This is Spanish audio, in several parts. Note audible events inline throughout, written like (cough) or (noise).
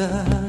vida.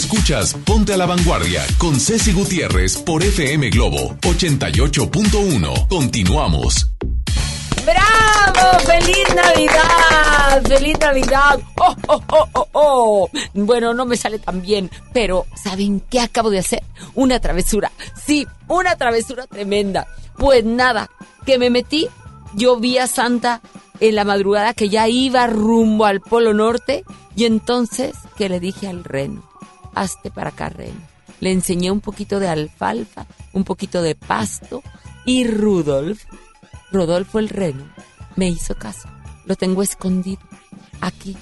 Escuchas Ponte a la Vanguardia con Ceci Gutiérrez por FM Globo 88.1. Continuamos. ¡Bravo! ¡Feliz Navidad! ¡Feliz Navidad! ¡Oh, oh, oh, oh, oh! Bueno, no me sale tan bien, pero ¿saben qué acabo de hacer? Una travesura. Sí, una travesura tremenda. Pues nada, que me metí, yo vi a Santa en la madrugada que ya iba rumbo al Polo Norte y entonces que le dije al reno, para acá. Le enseñé un poquito de alfalfa, un poquito de pasto y Rudolf Rodolfo el Reno me hizo caso. Lo tengo escondido aquí,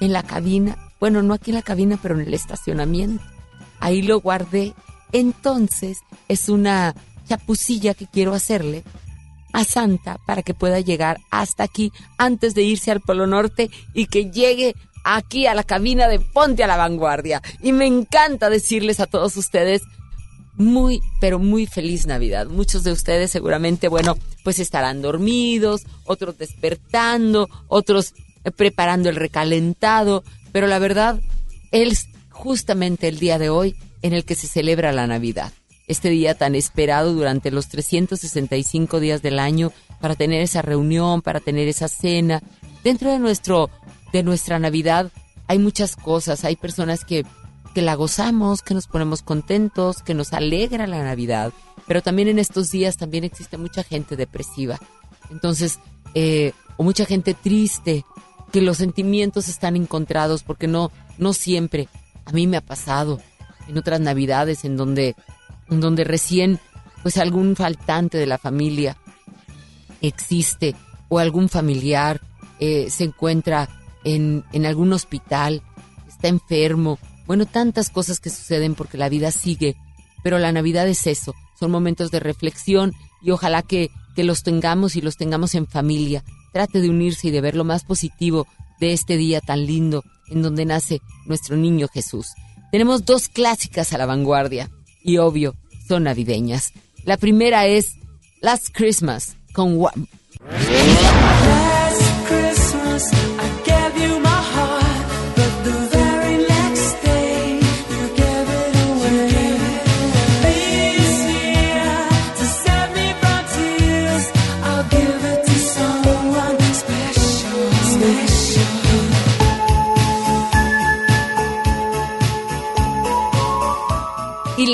en la cabina. Bueno, no aquí en la cabina, pero en el estacionamiento. Ahí lo guardé. Entonces, es una chapucilla que quiero hacerle a Santa para que pueda llegar hasta aquí antes de irse al Polo Norte y que llegue aquí a la cabina de Ponte a la Vanguardia. Y me encanta decirles a todos ustedes muy, pero muy feliz Navidad. Muchos de ustedes seguramente, bueno, pues estarán dormidos, otros despertando, otros eh, preparando el recalentado, pero la verdad es justamente el día de hoy en el que se celebra la Navidad. Este día tan esperado durante los 365 días del año para tener esa reunión, para tener esa cena. Dentro de nuestro de nuestra Navidad hay muchas cosas, hay personas que que la gozamos, que nos ponemos contentos, que nos alegra la Navidad. Pero también en estos días también existe mucha gente depresiva. Entonces, eh, o mucha gente triste, que los sentimientos están encontrados porque no, no siempre. A mí me ha pasado en otras Navidades en donde, en donde recién, pues algún faltante de la familia existe o algún familiar eh, se encuentra en, algún hospital, está enfermo bueno, tantas cosas que suceden porque la vida sigue, pero la Navidad es eso, son momentos de reflexión y ojalá que, que los tengamos y los tengamos en familia. Trate de unirse y de ver lo más positivo de este día tan lindo en donde nace nuestro niño Jesús. Tenemos dos clásicas a la vanguardia y obvio, son navideñas. La primera es Last Christmas con.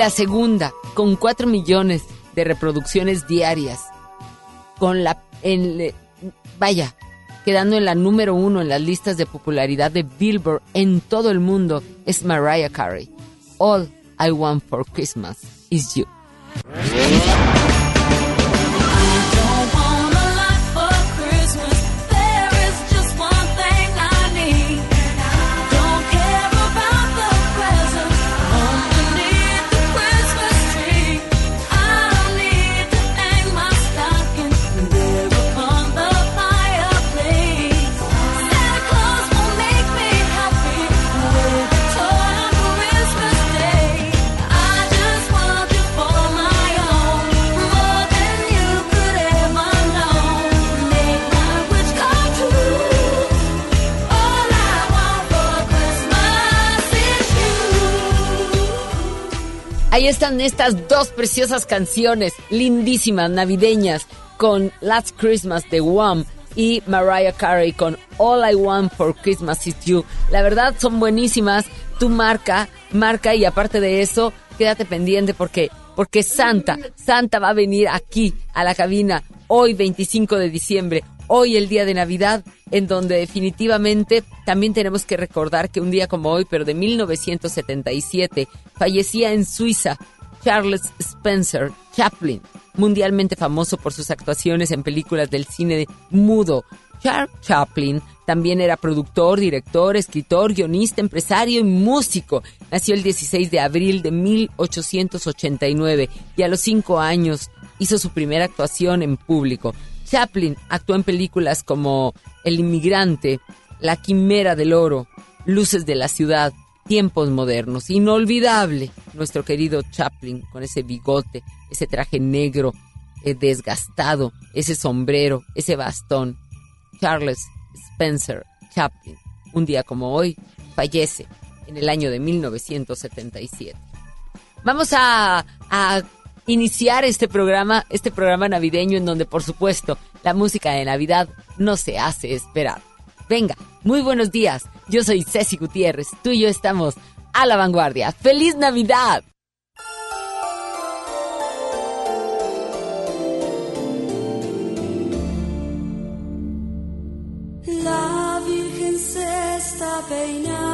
La segunda, con 4 millones de reproducciones diarias, con la, en, vaya, quedando en la número uno en las listas de popularidad de Billboard en todo el mundo, es Mariah Carey. All I Want for Christmas is You. Ahí están estas dos preciosas canciones, lindísimas, navideñas, con Last Christmas de Wham y Mariah Carey con All I Want for Christmas is You. La verdad son buenísimas. Tú marca, marca y aparte de eso, quédate pendiente porque porque Santa, Santa va a venir aquí a la cabina hoy 25 de diciembre, hoy el día de Navidad, en donde definitivamente también tenemos que recordar que un día como hoy, pero de 1977, fallecía en Suiza Charles Spencer Chaplin, mundialmente famoso por sus actuaciones en películas del cine mudo. Charles Chaplin también era productor, director, escritor, guionista, empresario y músico. Nació el 16 de abril de 1889 y a los cinco años hizo su primera actuación en público. Chaplin actuó en películas como El inmigrante, La quimera del oro, Luces de la ciudad, Tiempos modernos. Inolvidable nuestro querido Chaplin con ese bigote, ese traje negro eh, desgastado, ese sombrero, ese bastón. Charles Spencer Chaplin, un día como hoy, fallece en el año de 1977. Vamos a, a iniciar este programa, este programa navideño en donde, por supuesto, la música de Navidad no se hace esperar. Venga, muy buenos días. Yo soy Ceci Gutiérrez. Tú y yo estamos a la vanguardia. ¡Feliz Navidad! La Virgen se está peinando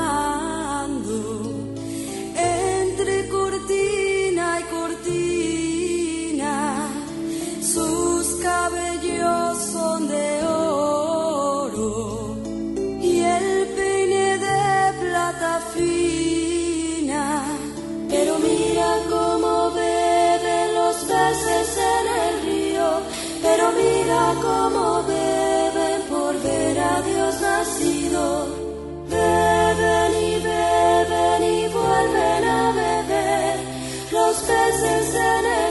cómo beben por ver a Dios nacido. Beben y beben y vuelven a beber los peces en el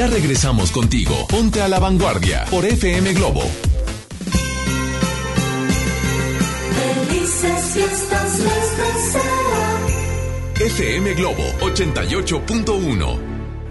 Ya regresamos contigo. Ponte a la vanguardia por FM Globo. Felices fiestas les. FM Globo 88.1.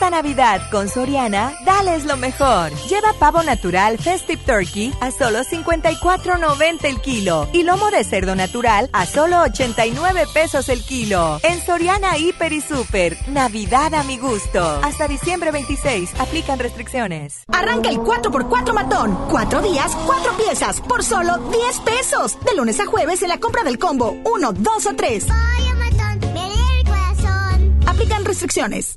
Esta Navidad con Soriana, dales lo mejor. Lleva pavo natural Festive Turkey a solo 54.90 el kilo y lomo de cerdo natural a solo 89 pesos el kilo. En Soriana Hiper y Super, Navidad a mi gusto. Hasta diciembre 26, aplican restricciones. Arranca el 4x4 matón. Cuatro días, cuatro piezas, por solo 10 pesos. De lunes a jueves en la compra del combo 1, 2 o 3. Aplican restricciones.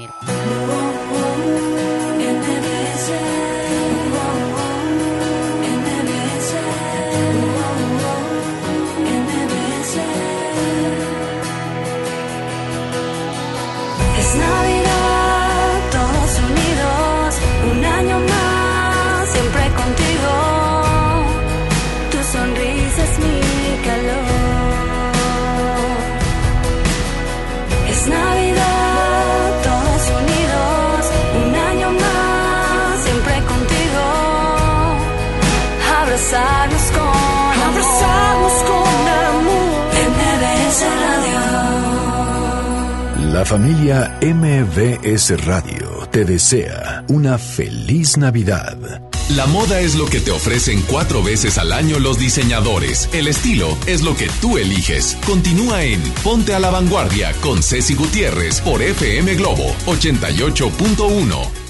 Es La familia MBS Radio te desea una feliz Navidad. La moda es lo que te ofrecen cuatro veces al año los diseñadores. El estilo es lo que tú eliges. Continúa en Ponte a la Vanguardia con Ceci Gutiérrez por FM Globo 88.1.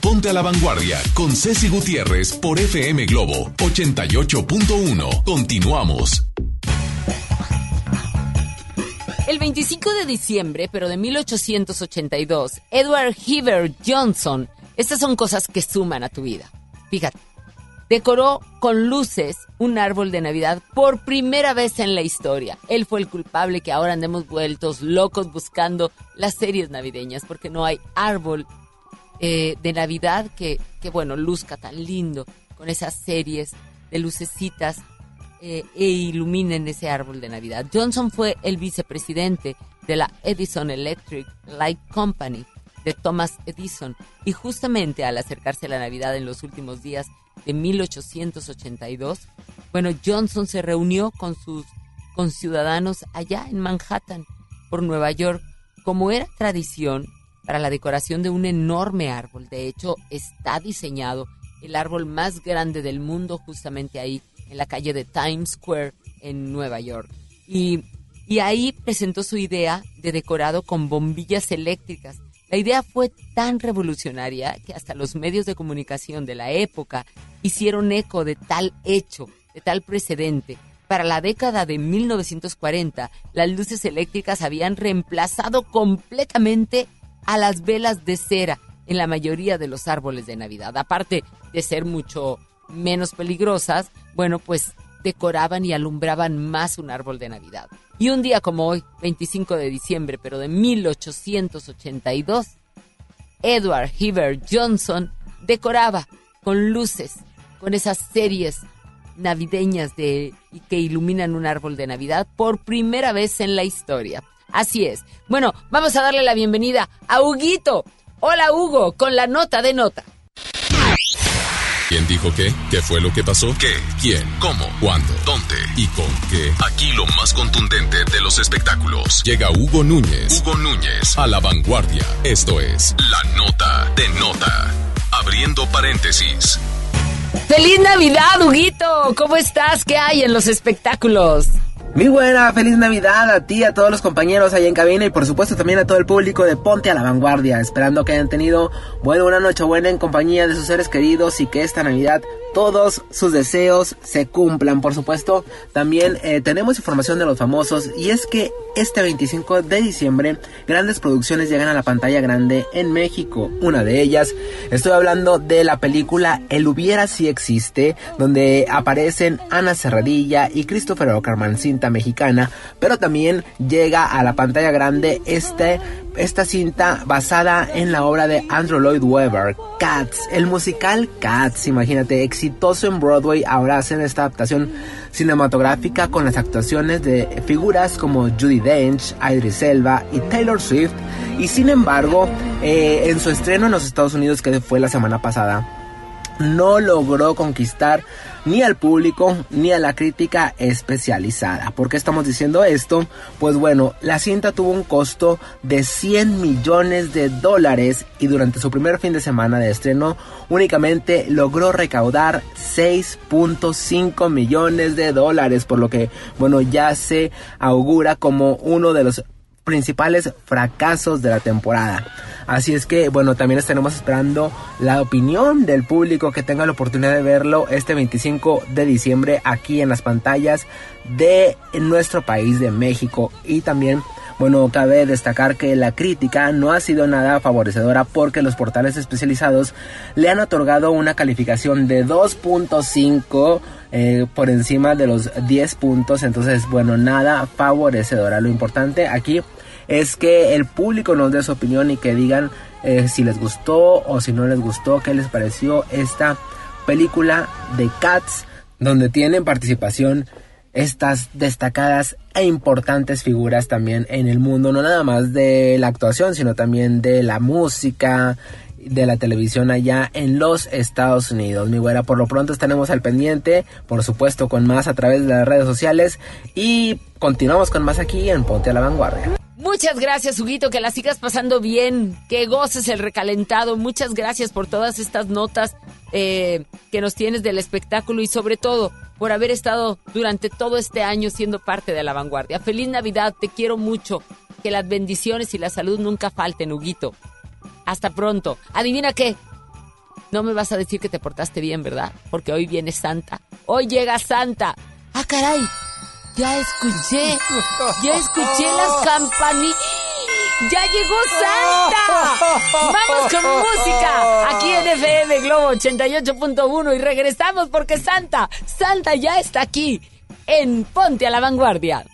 Ponte a la Vanguardia con Ceci Gutiérrez por FM Globo 88.1. Continuamos. El 25 de diciembre, pero de 1882, Edward Heber Johnson, estas son cosas que suman a tu vida. Fíjate, decoró con luces un árbol de Navidad por primera vez en la historia. Él fue el culpable que ahora andemos vueltos locos buscando las series navideñas porque no hay árbol eh, de Navidad que, que, bueno, luzca tan lindo con esas series de lucecitas eh, e iluminen ese árbol de Navidad. Johnson fue el vicepresidente de la Edison Electric Light Company de Thomas Edison y justamente al acercarse la Navidad en los últimos días de 1882, bueno, Johnson se reunió con sus conciudadanos allá en Manhattan, por Nueva York, como era tradición para la decoración de un enorme árbol. De hecho, está diseñado el árbol más grande del mundo justamente ahí, en la calle de Times Square, en Nueva York. Y, y ahí presentó su idea de decorado con bombillas eléctricas. La idea fue tan revolucionaria que hasta los medios de comunicación de la época hicieron eco de tal hecho, de tal precedente. Para la década de 1940, las luces eléctricas habían reemplazado completamente a las velas de cera en la mayoría de los árboles de Navidad. Aparte de ser mucho menos peligrosas, bueno, pues decoraban y alumbraban más un árbol de Navidad. Y un día como hoy, 25 de diciembre, pero de 1882, Edward Heber Johnson decoraba con luces, con esas series navideñas de que iluminan un árbol de Navidad por primera vez en la historia. Así es. Bueno, vamos a darle la bienvenida a Huguito. Hola Hugo, con la nota de nota. ¿Quién dijo qué? ¿Qué fue lo que pasó? ¿Qué? ¿Quién? ¿Cómo? ¿Cuándo? ¿Dónde? ¿Y con qué? Aquí lo más contundente de los espectáculos. Llega Hugo Núñez. Hugo Núñez a la vanguardia. Esto es La Nota de Nota. Abriendo paréntesis. ¡Feliz Navidad, Huguito! ¿Cómo estás? ¿Qué hay en los espectáculos? Muy buena, feliz Navidad a ti, a todos los compañeros ahí en cabina y por supuesto también a todo el público de Ponte a la Vanguardia, esperando que hayan tenido una noche buena en compañía de sus seres queridos y que esta Navidad todos sus deseos se cumplan, por supuesto. También eh, tenemos información de los famosos y es que este 25 de diciembre grandes producciones llegan a la pantalla grande en México. Una de ellas, estoy hablando de la película El hubiera si existe, donde aparecen Ana Serradilla y Christopher Ockerman, cinta mexicana, pero también llega a la pantalla grande este esta cinta basada en la obra de Andrew Lloyd Webber, Cats, el musical Cats, imagínate, exitoso en Broadway, ahora hacen esta adaptación cinematográfica con las actuaciones de figuras como Judy Dench, Idris Elba y Taylor Swift, y sin embargo, eh, en su estreno en los Estados Unidos, que fue la semana pasada, no logró conquistar ni al público ni a la crítica especializada. ¿Por qué estamos diciendo esto? Pues bueno, la cinta tuvo un costo de 100 millones de dólares y durante su primer fin de semana de estreno únicamente logró recaudar 6.5 millones de dólares, por lo que bueno, ya se augura como uno de los principales fracasos de la temporada. Así es que, bueno, también estaremos esperando la opinión del público que tenga la oportunidad de verlo este 25 de diciembre aquí en las pantallas de nuestro país de México y también bueno, cabe destacar que la crítica no ha sido nada favorecedora porque los portales especializados le han otorgado una calificación de 2.5 eh, por encima de los 10 puntos. Entonces, bueno, nada favorecedora. Lo importante aquí es que el público nos dé su opinión y que digan eh, si les gustó o si no les gustó, qué les pareció esta película de Cats, donde tienen participación estas destacadas e importantes figuras también en el mundo, no nada más de la actuación, sino también de la música, de la televisión allá en los Estados Unidos. Mi güera, por lo pronto estaremos al pendiente, por supuesto con más a través de las redes sociales y continuamos con más aquí en Ponte a la Vanguardia. Muchas gracias, Huguito, que la sigas pasando bien, que goces el recalentado. Muchas gracias por todas estas notas eh, que nos tienes del espectáculo y sobre todo por haber estado durante todo este año siendo parte de la vanguardia. Feliz Navidad, te quiero mucho. Que las bendiciones y la salud nunca falten, Huguito. Hasta pronto. Adivina qué. No me vas a decir que te portaste bien, ¿verdad? Porque hoy viene Santa. Hoy llega Santa. Ah, caray. Ya escuché. Ya escuché las campanillas. ¡Ya llegó Santa! Vamos con música aquí en FM Globo 88.1 y regresamos porque Santa, Santa ya está aquí en Ponte a la Vanguardia.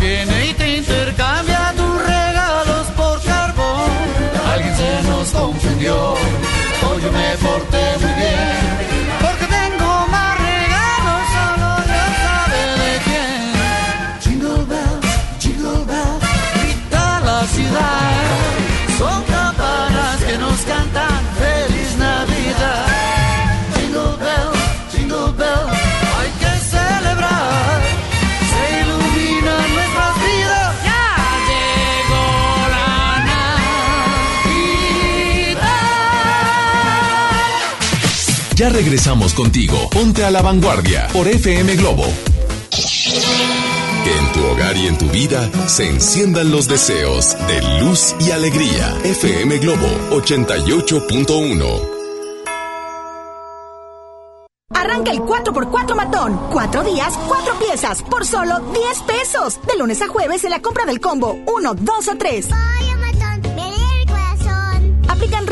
Viene y te intercambia tus regalos por carbón. Alguien se nos confundió, regresamos contigo. Ponte a la vanguardia por FM Globo. Que en tu hogar y en tu vida se enciendan los deseos de luz y alegría. FM Globo 88.1. Arranca el 4x4 matón. Cuatro días, cuatro piezas, por solo 10 pesos. De lunes a jueves en la compra del combo 1, 2 o 3.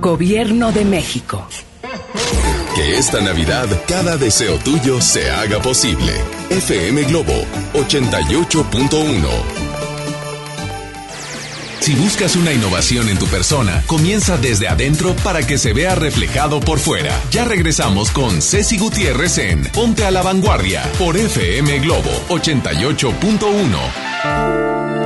Gobierno de México. Que esta Navidad cada deseo tuyo se haga posible. FM Globo 88.1 si buscas una innovación en tu persona, comienza desde adentro para que se vea reflejado por fuera. Ya regresamos con Ceci Gutiérrez en Ponte a la Vanguardia por FM Globo 88.1.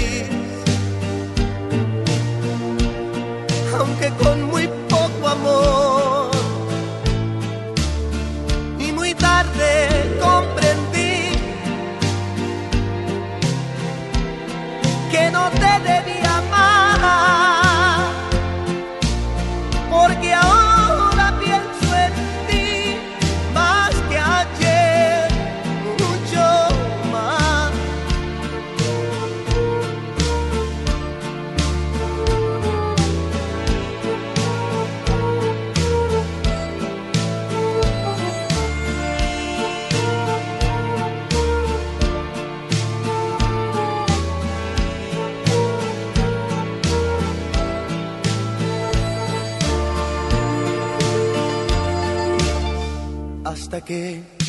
Que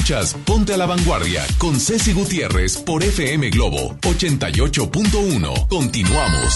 Escuchas Ponte a la Vanguardia con Ceci Gutiérrez por FM Globo 88.1. Continuamos.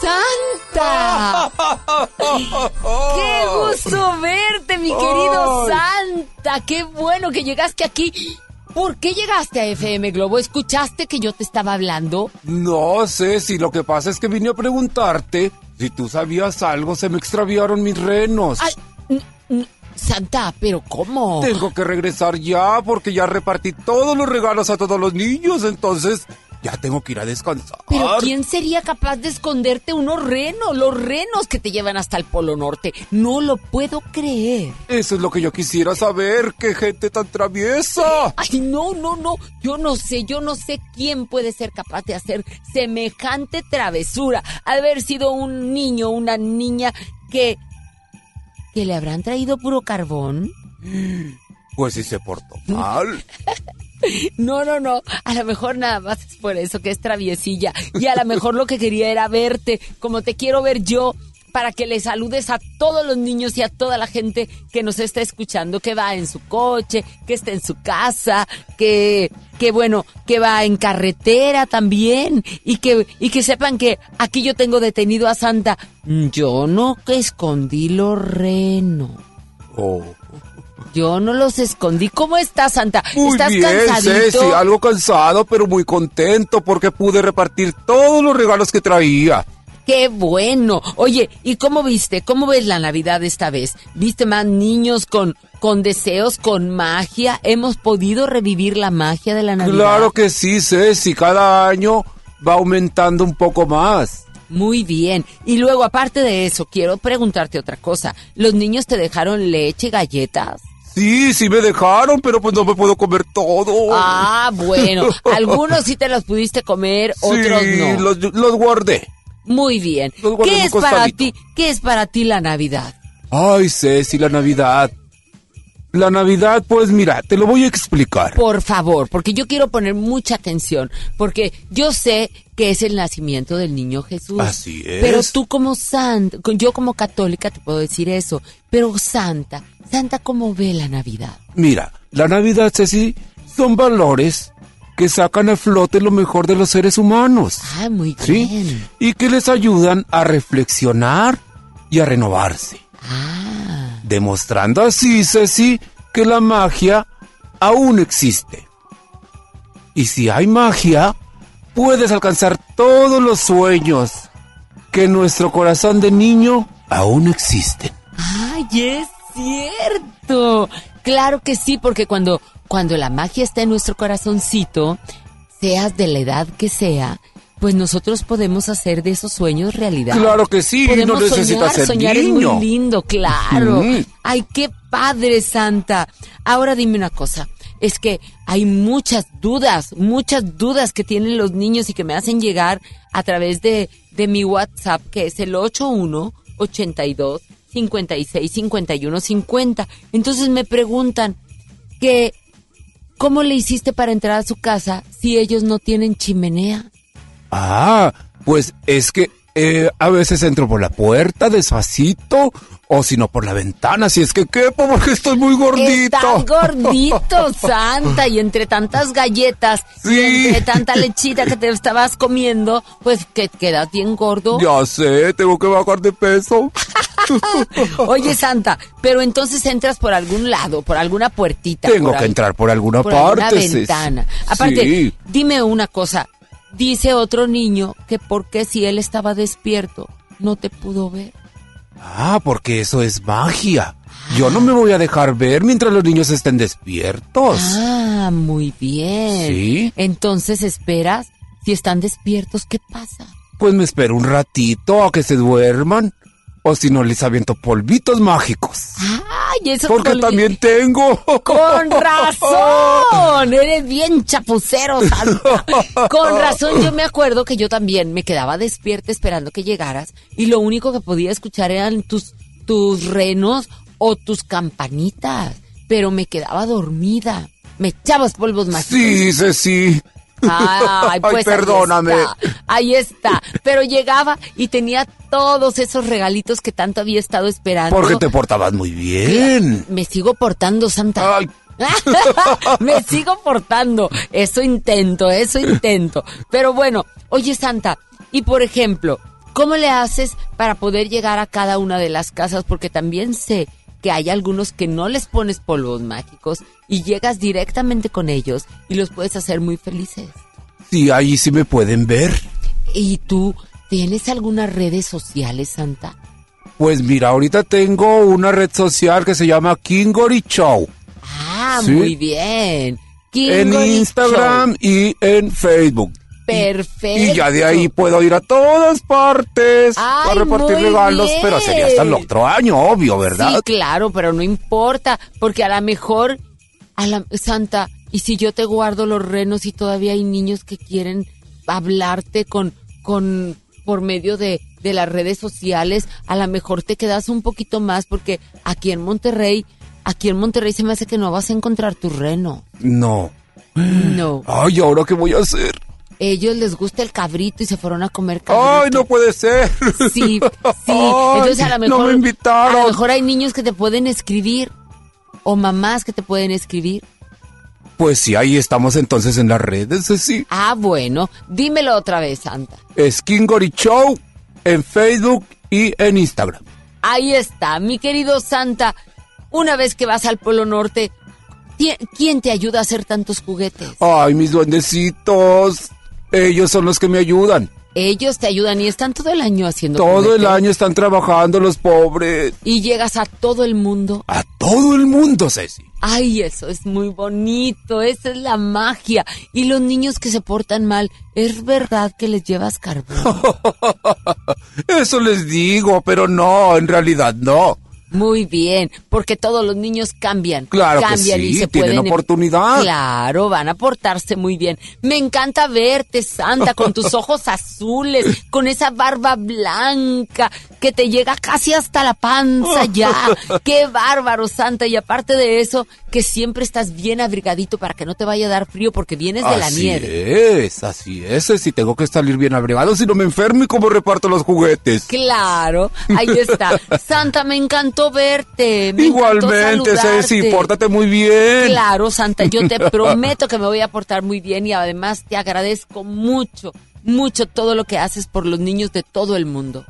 ¡Santa! (laughs) ¡Qué gusto verte, mi querido. Santa! ¡Qué bueno que llegaste aquí! ¿Por qué llegaste a FM Globo? ¿Escuchaste que yo te estaba hablando? No sé si lo que pasa es que vine a preguntarte si tú sabías algo, se me extraviaron mis renos. Ay, Santa, ¿pero cómo? Tengo que regresar ya porque ya repartí todos los regalos a todos los niños, entonces ya tengo que ir a descansar. ¿Pero quién sería capaz de esconderte unos renos? Los renos que te llevan hasta el Polo Norte. No lo puedo creer. Eso es lo que yo quisiera saber, qué gente tan traviesa. Ay, no, no, no. Yo no sé, yo no sé quién puede ser capaz de hacer semejante travesura. Haber sido un niño, una niña que... que le habrán traído puro carbón. Pues si se portó mal. (laughs) (laughs) No, no, no. A lo mejor nada más es por eso que es traviesilla. Y a lo mejor lo que quería era verte, como te quiero ver yo, para que le saludes a todos los niños y a toda la gente que nos está escuchando, que va en su coche, que está en su casa, que, que bueno, que va en carretera también y que, y que sepan que aquí yo tengo detenido a Santa. Yo no que escondí los renos. Oh. Yo no los escondí. ¿Cómo estás, Santa? Muy ¿Estás bien, cansadito? Ceci, algo cansado, pero muy contento porque pude repartir todos los regalos que traía. ¡Qué bueno! Oye, ¿y cómo viste? ¿Cómo ves la Navidad esta vez? ¿Viste más niños con, con deseos, con magia? ¿Hemos podido revivir la magia de la Navidad? Claro que sí, Ceci, cada año va aumentando un poco más. Muy bien. Y luego, aparte de eso, quiero preguntarte otra cosa. ¿Los niños te dejaron leche y galletas? Sí, sí me dejaron, pero pues no me puedo comer todo. Ah, bueno. (laughs) Algunos sí te los pudiste comer, otros sí, no. Los, los guardé. Muy bien. Los guardé en ¿Qué es para ti? ¿Qué es para ti la Navidad? Ay, Ceci, la Navidad. La Navidad, pues mira, te lo voy a explicar. Por favor, porque yo quiero poner mucha atención, porque yo sé que es el nacimiento del niño Jesús. Así es. Pero tú como santa, yo como católica te puedo decir eso, pero santa, santa cómo ve la Navidad. Mira, la Navidad, Ceci, son valores que sacan a flote lo mejor de los seres humanos. Ah, muy ¿Sí? bien. Y que les ayudan a reflexionar y a renovarse. Ah, Demostrando así, Ceci, que la magia aún existe. Y si hay magia, puedes alcanzar todos los sueños que en nuestro corazón de niño aún existen. ay, es cierto. Claro que sí, porque cuando cuando la magia está en nuestro corazoncito, seas de la edad que sea, pues nosotros podemos hacer de esos sueños realidad. Claro que sí, Podemos no necesitas soñar, soñar es muy lindo, claro. Ay, qué padre, Santa. Ahora dime una cosa. Es que hay muchas dudas, muchas dudas que tienen los niños y que me hacen llegar a través de, de mi WhatsApp, que es el 81 82 56 51 50. Entonces me preguntan que ¿cómo le hiciste para entrar a su casa si ellos no tienen chimenea? Ah, pues es que eh, a veces entro por la puerta despacito o si no por la ventana, si es que quepo porque estoy muy gordito. Estás gordito, (laughs) Santa, y entre tantas galletas y entre tanta lechita que te estabas comiendo, pues que quedas bien gordo. Ya sé, tengo que bajar de peso. (laughs) Oye, Santa, pero entonces entras por algún lado, por alguna puertita. Tengo por que entrar por alguna por parte. alguna ventana. Aparte, Sí. dime una cosa. Dice otro niño que porque si él estaba despierto, no te pudo ver. Ah, porque eso es magia. Yo no me voy a dejar ver mientras los niños estén despiertos. Ah, muy bien. ¿Sí? Entonces esperas. Si están despiertos, ¿qué pasa? Pues me espero un ratito a que se duerman. O si no, les aviento polvitos mágicos. Ay, eso Porque también tengo. Con (laughs) razón, eres bien chapucero, Santa. Con razón, yo me acuerdo que yo también me quedaba despierta esperando que llegaras y lo único que podía escuchar eran tus, tus renos o tus campanitas, pero me quedaba dormida. Me echabas polvos mágicos. Sí, Ceci. Ay, pues perdóname. Ahí está, ahí está. Pero llegaba y tenía todos esos regalitos que tanto había estado esperando. Porque te portabas muy bien. Me sigo portando, Santa. (laughs) Me sigo portando. Eso intento, eso intento. Pero bueno, oye, Santa, y por ejemplo, ¿cómo le haces para poder llegar a cada una de las casas? Porque también sé que hay algunos que no les pones polvos mágicos y llegas directamente con ellos y los puedes hacer muy felices. Sí, ahí sí me pueden ver. ¿Y tú tienes algunas redes sociales, Santa? Pues mira, ahorita tengo una red social que se llama Kingori Show. Ah, Sí. muy bien. En Instagram y en Facebook. Perfecto. Y ya de ahí puedo ir a todas partes a Ay, repartir muy regalos, bien. pero sería hasta el otro año, obvio, ¿verdad? Sí, claro, pero no importa, porque a lo mejor, a la Santa, y si yo te guardo los renos y todavía hay niños que quieren hablarte con, con, por medio de, de las redes sociales, a lo mejor te quedas un poquito más, porque aquí en Monterrey, aquí en Monterrey se me hace que no vas a encontrar tu reno. No. No. Ay, ¿ahora qué voy a hacer? Ellos les gusta el cabrito y se fueron a comer cabrito. ¡Ay, no puede ser! Sí, sí. (laughs) Entonces a lo no mejor me invitaron. a lo mejor hay niños que te pueden escribir o mamás que te pueden escribir. Pues sí, ahí estamos entonces en las redes, sí. Ah, bueno, dímelo otra vez, Santa. Skingori Show en Facebook y en Instagram. Ahí está, mi querido Santa. Una vez que vas al Polo Norte, ¿qui- ¿quién te ayuda a hacer tantos juguetes? Ay, mis duendecitos. Ellos son los que me ayudan. Ellos te ayudan y están todo el año haciendo Todo el año están trabajando los pobres. Y llegas a todo el mundo. A todo el mundo, Ceci. Ay, eso es muy bonito, esa es la magia. Y los niños que se portan mal, ¿es verdad que les llevas carbón? (laughs) Eso les digo, pero no, en realidad no. Muy bien, porque todos los niños cambian. Claro que cambian y sí, se tienen pueden... oportunidad. Claro, van a portarse muy bien. Me encanta verte, Santa, con tus (laughs) ojos azules, con esa barba blanca que te llega casi hasta la panza ya. (laughs) Qué bárbaro, Santa. Y aparte de eso, que siempre estás bien abrigadito para que no te vaya a dar frío porque vienes de la así nieve. es, así es. Si tengo que salir bien abrigado, si no me enfermo y cómo reparto los juguetes. Claro, ahí está. (laughs) Santa, me encantó verte. me Igualmente, Ceci, pórtate muy bien. Claro, Santa, yo te (laughs) prometo que me voy a portar muy bien y además te agradezco mucho, mucho todo lo que haces por los niños de todo el mundo.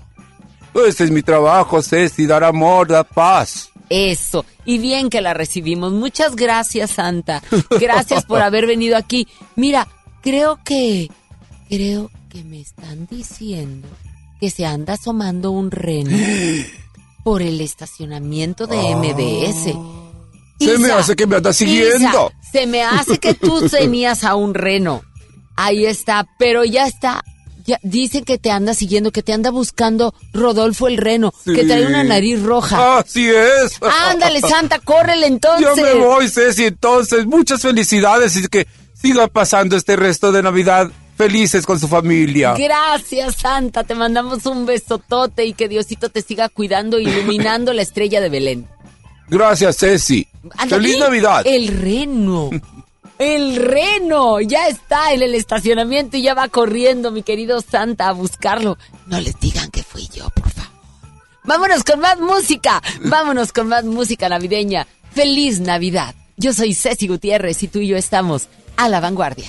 Este es mi trabajo, Ceci, dar amor, dar paz. Eso, y bien que la recibimos. Muchas gracias, Santa. Gracias por (laughs) haber venido aquí. Mira, creo que, creo que me están diciendo que se anda asomando un reno (gasps) por el estacionamiento de MBS. Se me hace que me anda siguiendo. Isa, se me hace que tú (laughs) tenías a un reno. Ahí está, pero ya está. Ya, dicen que te anda siguiendo, que te anda buscando Rodolfo el reno, que Sí. trae una nariz roja. Así es. Ándale, (laughs) Santa, córrele entonces. Yo me voy, Ceci, entonces. Muchas felicidades y que siga pasando este resto de Navidad felices con su familia. Gracias, Santa. Te mandamos un besotote y que Diosito te siga cuidando, iluminando la estrella de Belén. Gracias, Ceci. Feliz Navidad. El reno. El reno ya está en el estacionamiento y ya va corriendo, mi querido Santa, a buscarlo. No les digan que fui yo, por favor. Vámonos con más música. Vámonos con más música navideña. Feliz Navidad. Yo soy Ceci Gutiérrez y tú y yo estamos a la vanguardia.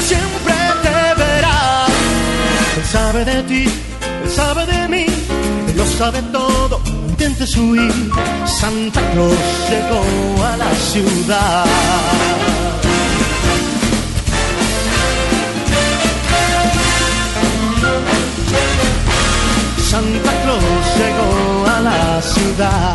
Siempre te verá. Él sabe de ti, él sabe de mí, él lo sabe todo. Intentes huir, Santa Claus llegó a la ciudad. Santa Claus llegó a la ciudad.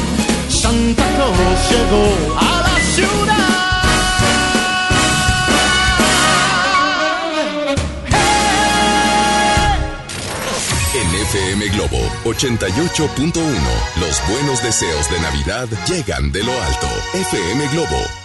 Claus llegó a la ciudad. FM Globo 88.1, los buenos deseos de Navidad llegan de lo alto. FM Globo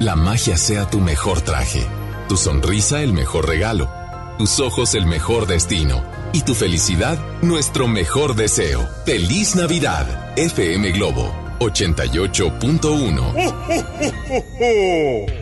la magia sea tu mejor traje, tu sonrisa el mejor regalo, tus ojos el mejor destino y tu felicidad nuestro mejor deseo. Feliz Navidad, FM Globo 88.1.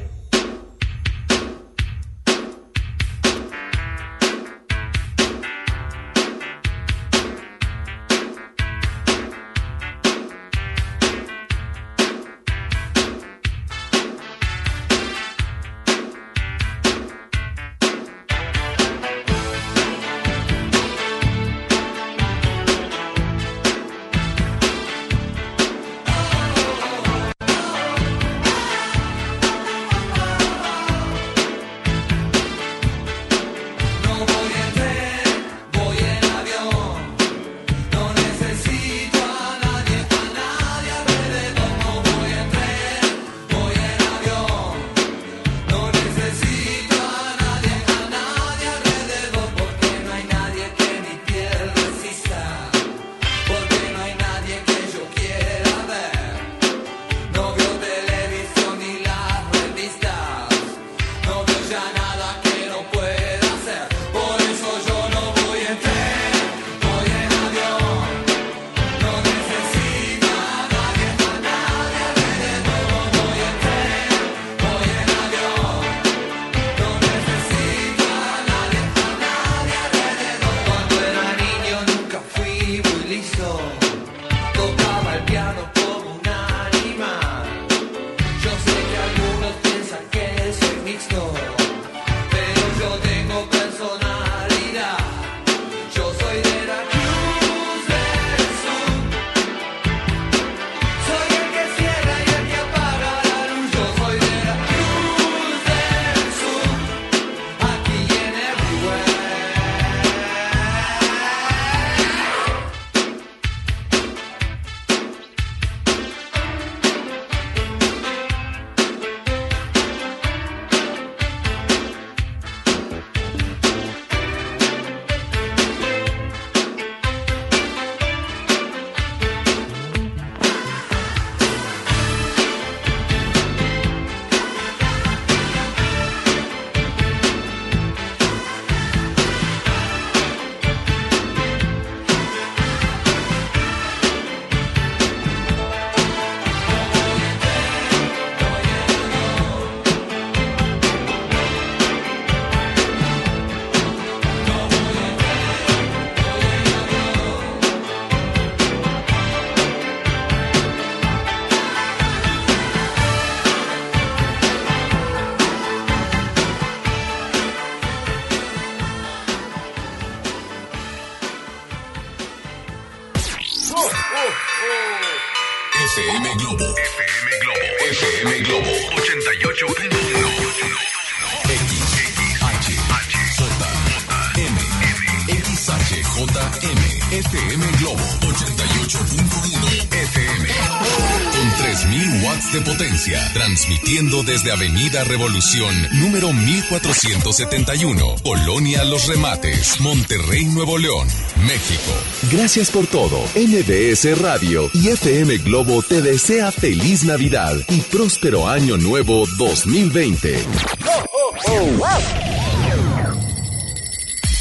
transmitiendo desde Avenida Revolución, número 1471, Colonia Los Remates, Monterrey, Nuevo León, México. Gracias por todo. NBS Radio y FM Globo te desea feliz Navidad y próspero año nuevo 2020.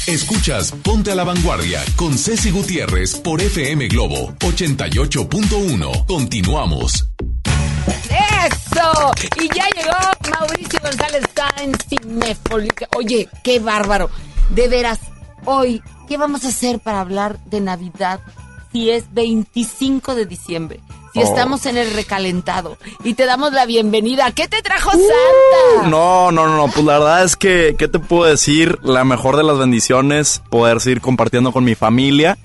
Escuchas Ponte a la Vanguardia con Ceci Gutiérrez por FM Globo 88.1. Continuamos. ¡Eso! Y ya llegó Mauricio González Sáenz Cinéfoli. Oye, qué bárbaro. De veras, hoy, ¿qué vamos a hacer para hablar de Navidad si es 25 de diciembre? Si Oh. estamos en el recalentado y te damos la bienvenida. ¿Qué te trajo Uh, Santa? No, no, no, no, pues la verdad es que, ¿qué te puedo decir? La mejor de las bendiciones, poder seguir compartiendo con mi familia.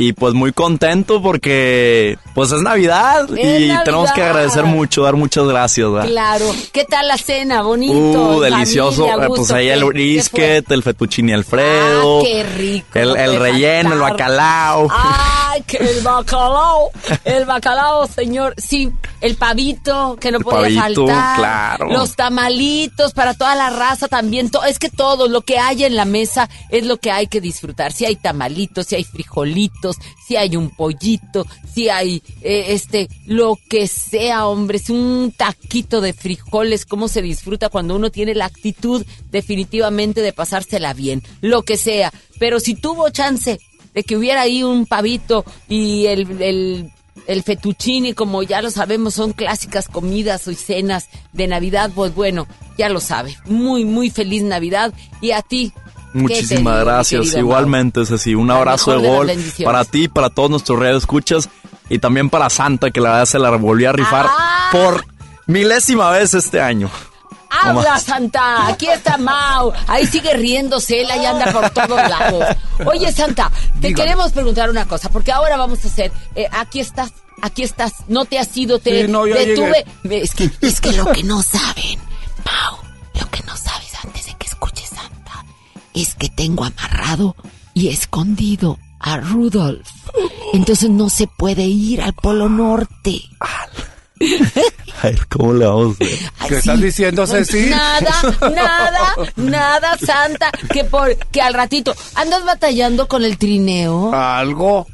Y pues muy contento porque pues es Navidad Es y Navidad. tenemos que agradecer mucho, dar muchas gracias, ¿verdad? Claro. ¿Qué tal la cena? Bonito. Uh, delicioso. familia, a Eh, pues ahí el ¿Qué- qué brisket, el fettuccine Alfredo. Ah, qué rico, El, relleno, el bacalao. ¡Ay, que el bacalao! El bacalao, señor. Sí, el pavito que no El podía pavito, faltar, claro. los tamalitos para toda la raza también, to- es que todo lo que hay en la mesa es lo que hay que disfrutar. Si hay tamalitos, si hay frijolitos, si hay un pollito, si hay eh, este lo que sea, hombre, es un taquito de frijoles, cómo se disfruta cuando uno tiene la actitud definitivamente de pasársela bien, lo que sea. Pero si tuvo chance de que hubiera ahí un pavito y el, el, el fettuccine, como ya lo sabemos, son clásicas comidas y cenas de Navidad, pues bueno, ya lo sabe. Muy, muy feliz Navidad. Y a ti. ¿qué te digo, Muchísimas gracias. Igualmente, Ceci. Un La abrazo de gol para ti, para todos nuestros redes escuchas y también para Santa, que la verdad se la volvió a rifar Ah. por milésima vez este año. ¡Habla. Santa! Aquí está Mau. Ahí sigue riéndose, él ahí anda por todos lados. Oye, Santa, te Dígame. queremos preguntar una cosa, porque ahora vamos a hacer. eh, aquí estás, aquí estás. No te has ido, te Sí, no, ya detuve. Es que, es que lo que no saben, Mau, lo que no sabes antes de que escuches Santa, es que tengo amarrado y escondido a Rudolf. Entonces no se puede ir al Polo Norte. (laughs) A ver, ¿cómo le vamos a? ¿Qué estás diciendo, Ceci? Nada, nada, (laughs) nada, Santa, que por que al ratito andas batallando con el trineo. Algo.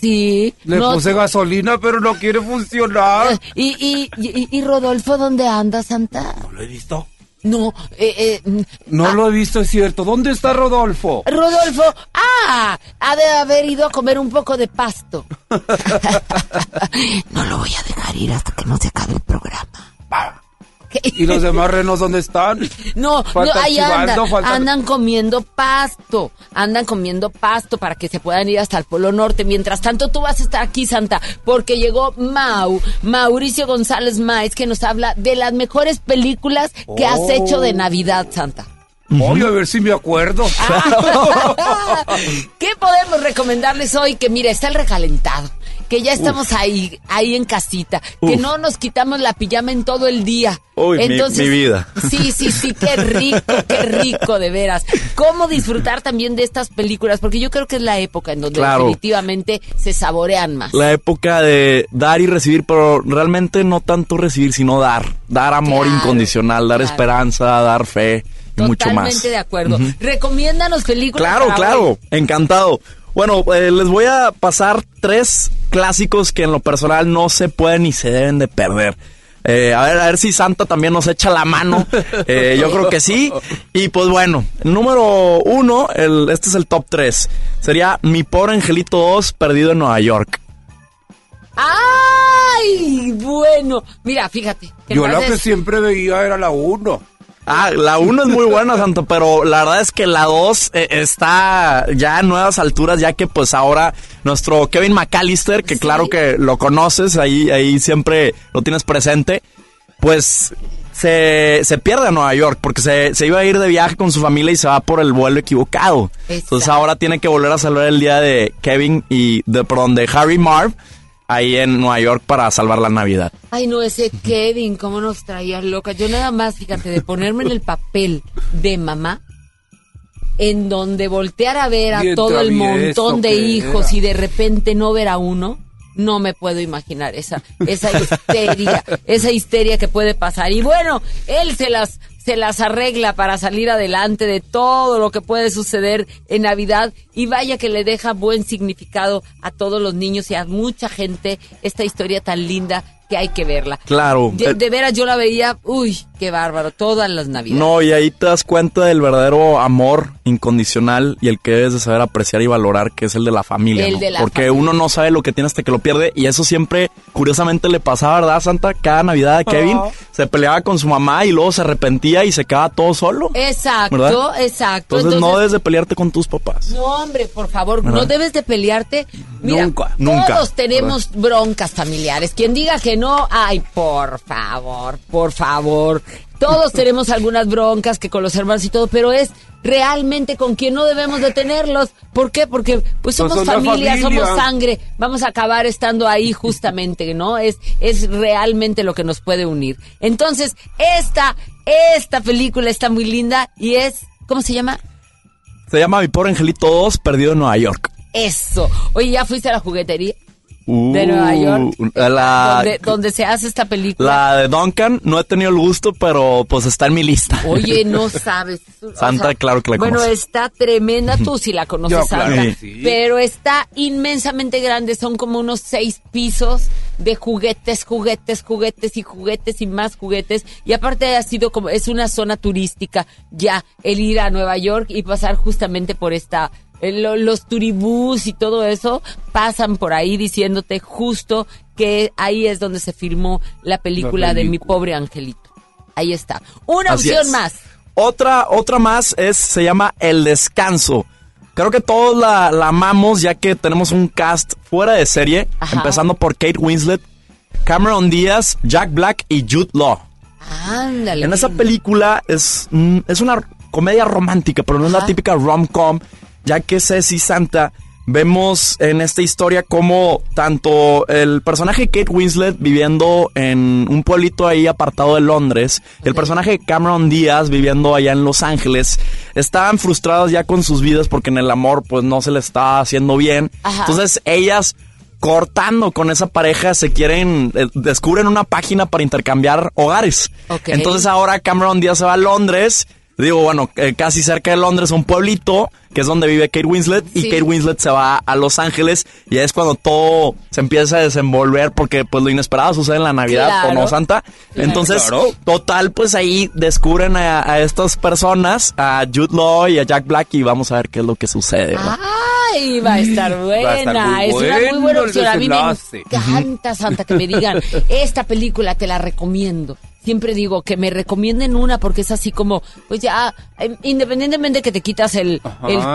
Sí. Le no- puse gasolina, pero no quiere funcionar. y, y, y, y Rodolfo, ¿dónde anda, Santa? No lo he visto. No, eh, eh, mm, No lo he visto, es cierto. ¿Dónde está Rodolfo? Rodolfo, ah, ha de haber ido a comer un poco de pasto. (laughs) (laughs) no lo voy a dejar ir hasta que no se acabe el programa. ¿Y los demás renos dónde están? (laughs) No, ahí andan, andan comiendo pasto, andan comiendo pasto para que se puedan ir hasta el Polo Norte. Mientras tanto, tú vas a estar aquí, Santa, porque llegó Mau, Mauricio González Maiz, que nos habla de las mejores películas que has Oh. hecho de Navidad, Santa. Voy a ver si me acuerdo. (laughs) ¿Qué podemos recomendarles hoy? Que mira, está el recalentado. Que ya estamos ahí, ahí en casita. Que no nos quitamos la pijama en todo el día. Uy, mi- mi vida. Sí, sí, sí, qué rico, (laughs) qué rico, de veras. ¿Cómo disfrutar también de estas películas? Porque yo creo que es la época en donde Claro. definitivamente se saborean más. La época de dar y recibir, pero realmente no tanto recibir, sino dar. Dar amor Claro, incondicional, dar claro. esperanza, dar fe y mucho más. Totalmente de acuerdo. Recomiéndanos películas. Claro, claro, hoy. encantado. Bueno, eh, les voy a pasar tres clásicos que en lo personal no se pueden ni se deben de perder. Eh, a ver, a ver si Santa también nos echa la mano. (laughs) Eh, yo creo que sí. Y pues bueno, número uno, el, este es el top tres. Sería Mi pobre angelito 2, perdido en Nueva York. ¡Ay! Bueno, mira, fíjate. Yo la que siempre veía era la 1. Ah, la 1 es muy buena, Santa, pero la verdad es que la 2 está ya a nuevas alturas, ya que pues ahora nuestro Kevin McAllister, que claro que lo conoces, ahí, ahí siempre lo tienes presente, pues se, se pierde a Nueva York porque se, se iba a ir de viaje con su familia y se va por el vuelo equivocado. Entonces ahora tiene que volver a salvar el día de Kevin y de, perdón, de Harry Marv ahí en Nueva York para salvar la Navidad. Ay, no, ese Kevin, cómo nos traía loca. Yo nada más, fíjate, de ponerme en el papel de mamá, en donde voltear a ver a Bien todo el montón de hijos era. y de repente no ver a uno, no me puedo imaginar esa, esa (laughs) histeria, esa histeria que puede pasar. Y bueno, él se las, se las arregla para salir adelante de todo lo que puede suceder en Navidad. Y vaya que le deja buen significado a todos los niños y a mucha gente esta historia tan linda que hay que verla. Claro. De, eh, de veras yo la veía, uy, qué bárbaro, todas las navidades. No, y ahí te das cuenta del verdadero amor incondicional y el que debes de saber apreciar y valorar, que es el de la familia. El ¿no? de la Porque familia. uno no sabe lo que tiene hasta que lo pierde y eso siempre, curiosamente, le pasaba, ¿verdad, Santa? Cada Navidad a Kevin Ah. se peleaba con su mamá y luego se arrepentía y se quedaba todo solo. Exacto, ¿Verdad? exacto. Entonces, no debes de pelearte con tus papás. No, hombre, por favor, ¿Verdad? no debes de pelearte. Mira, Nunca, nunca, todos tenemos broncas familiares. Quien diga que no, ay, por favor, por favor. Todos (laughs) tenemos algunas broncas que con los hermanos y todo, pero es realmente con quien no debemos de tenerlos. ¿Por qué? Porque pues Pues somos familia. somos sangre. Vamos a acabar estando ahí justamente, ¿no? Es, es realmente lo que nos puede unir. Entonces, esta, esta película está muy linda y es, ¿cómo se llama? Se llama Mi pobre angelito 2, perdido en Nueva York. Eso. Oye, ¿ya fuiste a la juguetería? De Nueva York, Uh, la, donde, donde se hace esta película. la de Duncan, no he tenido el gusto, pero pues está en mi lista. Oye, (laughs) no sabes. o Santa, sea, claro que la Bueno, conoce. está tremenda, tú sí la conoces, Yo, Santa. sí. Pero está inmensamente grande, son como unos seis pisos de juguetes, juguetes, juguetes y juguetes y más juguetes. Y aparte ha sido como, es una zona turística ya el ir a Nueva York y pasar justamente por esta los turibús y todo eso pasan por ahí diciéndote justo que ahí es donde se filmó la película de mi pobre angelito. Ahí está. Una Así opción es. más. Otra, otra más es, se llama El Descanso. Creo que todos la, la amamos ya que tenemos un cast fuera de serie, Ajá. empezando por Kate Winslet, Cameron Díaz, Jack Black y Jude Law. Ándale. En esa película es, mm, es una comedia romántica, pero no es la típica rom-com, ya que Ceci Santa vemos en esta historia como tanto el personaje Kate Winslet viviendo en un pueblito ahí apartado de Londres, el personaje Cameron Díaz viviendo allá en Los Ángeles, estaban frustradas ya con sus vidas porque en el amor pues no se les estaba haciendo bien. Ajá. Entonces ellas cortando con esa pareja se quieren eh, descubren una página para intercambiar hogares. Entonces ahora Cameron Díaz se va a Londres. Digo, bueno, eh, casi cerca de Londres, un pueblito, que es donde vive Kate Winslet, y Sí. Kate Winslet se va a Los Ángeles, y es cuando todo se empieza a desenvolver, porque pues lo inesperado sucede en la Navidad, Claro. ¿o no, Santa? Claro. Entonces, Claro. total, pues ahí descubren a, a estas personas, a Jude Law y a Jack Black, y vamos a ver qué es lo que sucede. ¿no? Ay, va a estar buena. A estar es una muy buena opción. A mí me encanta, Santa, que me digan, (laughs) esta película te la recomiendo. Siempre digo que me recomienden una porque es así como, pues ya, em, independientemente que te quitas el,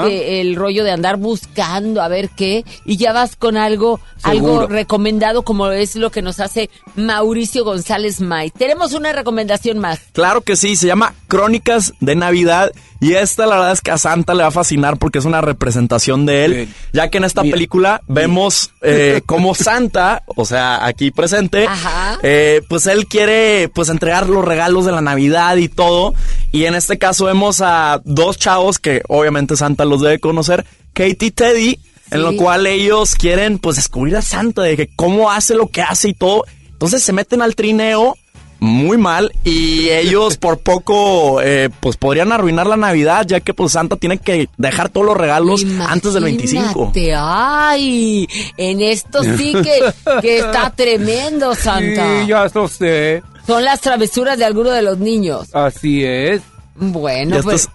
que- el rollo de andar buscando a ver qué, y ya vas con algo, Seguro. algo recomendado como es lo que nos hace Mauricio González May. Tenemos una recomendación más. Claro que sí, se llama Crónicas de Navidad y esta la verdad es que a Santa le va a fascinar porque es una representación de él, Bien. ya que en esta Mira. película vemos eh, (laughs) como Santa, o sea, aquí presente, Ajá. eh, pues él quiere pues entregar los regalos de la Navidad y todo, y en este caso vemos a dos chavos que obviamente Santa los debe conocer, Katie y Teddy, en lo cual ellos quieren pues descubrir a Santa, de que cómo hace lo que hace y todo, entonces se meten al trineo muy mal y (laughs) ellos por poco eh, pues podrían arruinar la Navidad ya que pues Santa tiene que dejar todos los regalos antes del 25. Imagínate, Ay, en esto sí que, que está (laughs) tremendo, Santa. Sí, ya lo sé. Son las travesuras de alguno de los niños. Así es. Bueno, Y pues.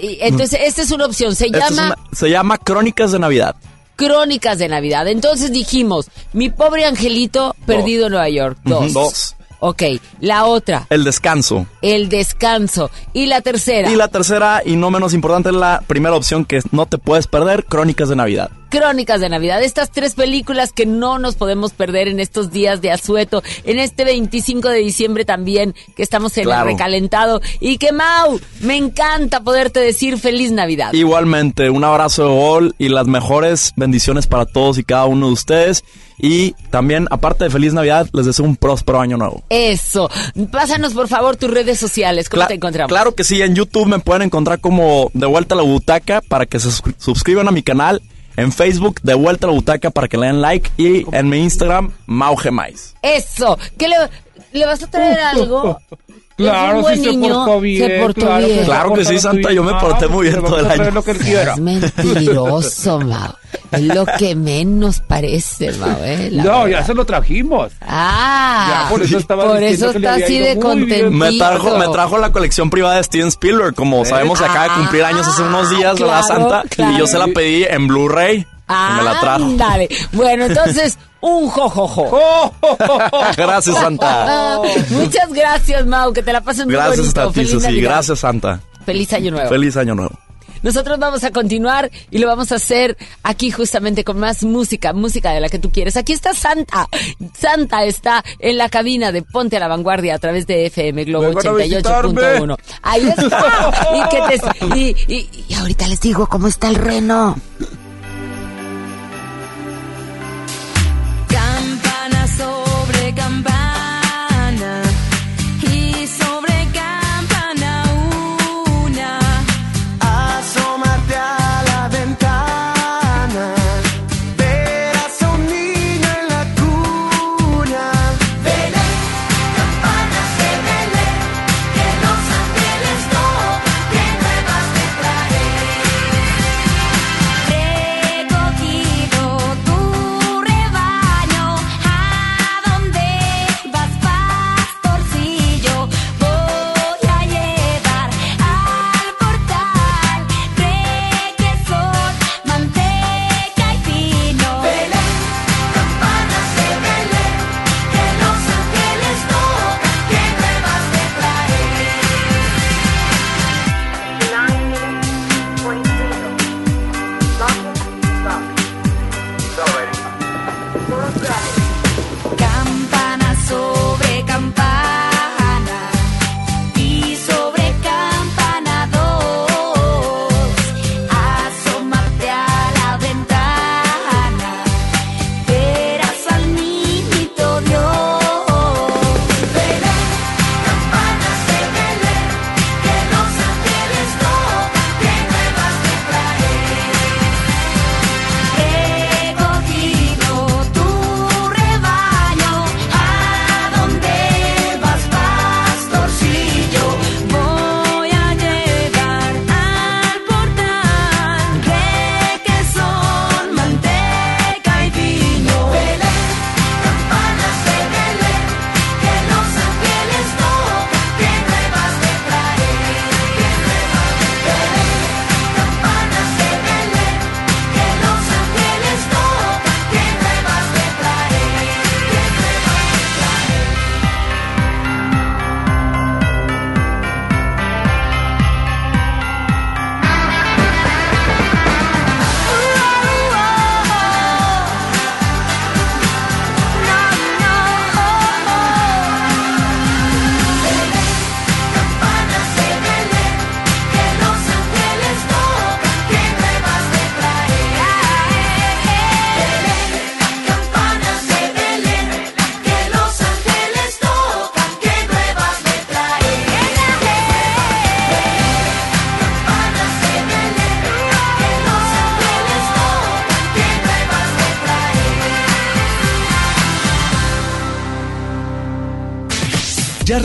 y- Entonces, esta es una opción. Se llama una- se llama Crónicas de Navidad. Crónicas de Navidad. Entonces dijimos, mi pobre angelito perdido en Nueva York. Dos. Dos. Ok, la otra, El descanso. el descanso. Y la tercera, Y la tercera y no menos importante la primera opción que no te puedes perder, Crónicas de Navidad. Crónicas de Navidad. Estas tres películas que no nos podemos perder en estos días de asueto, en este 25 de diciembre también, que estamos en Claro. el recalentado. Y que Mau, me encanta poderte decir feliz Navidad. Igualmente, un abrazo de gol y las mejores bendiciones para todos y cada uno de ustedes. Y también, aparte de feliz Navidad, les deseo un próspero año nuevo. Eso. Pásanos por favor tus redes sociales. ¿Cómo Cla- te encontramos? Claro que sí, en YouTube me pueden encontrar como De Vuelta a la Butaca para que se suscri- suscriban a mi canal. En Facebook, De Vuelta a la Butaca para que le den like. Y en mi Instagram, Maugemais. Eso. ¿Qué le, le vas a traer (laughs) algo? Claro, sí se niño, portó bien. se portó claro bien. Claro que sí, Santa, yo me Ah, porté muy bien todo el año. lo que. Es mentiroso, Mau. Es lo que menos parece, Mau. ¿eh? La No, verdad. ya se lo trajimos. Ah, Ya, por eso estaba por eso está así de contentito. Me trajo, me trajo la colección privada de Steven Spielberg. Como sabemos, se acaba de cumplir años hace unos días, ¿verdad, Ah, Santa? claro. Y yo se la pedí en Blu-ray. Y me la trajo. Ándale. Bueno, entonces, un jojojo. (laughs) Gracias, Santa. Ah, Muchas gracias, Mau, que te la pases muy Gracias bonito. a ti. Navidad. Gracias, Santa. Feliz año nuevo. Feliz año nuevo. Nosotros vamos a continuar y lo vamos a hacer aquí justamente con más música, música de la que tú quieres. Aquí está Santa. Santa está en la cabina de Ponte a la Vanguardia a través de FM Globo Vengan a 88.1. Ahí está. Y, que te- y, y- y ahorita les digo cómo está el reno.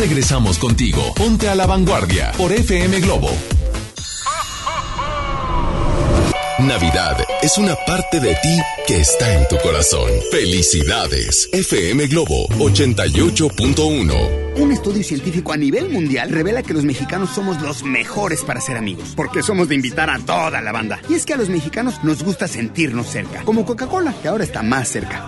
Regresamos contigo. Ponte a la vanguardia por FM Globo. Navidad es una parte de ti que está en tu corazón. Felicidades. FM Globo 88.1. Un estudio científico a nivel mundial revela que los mexicanos somos los mejores para ser amigos, porque somos de invitar a toda la banda. Y es que a los mexicanos nos gusta sentirnos cerca, como Coca-Cola, que ahora está más cerca.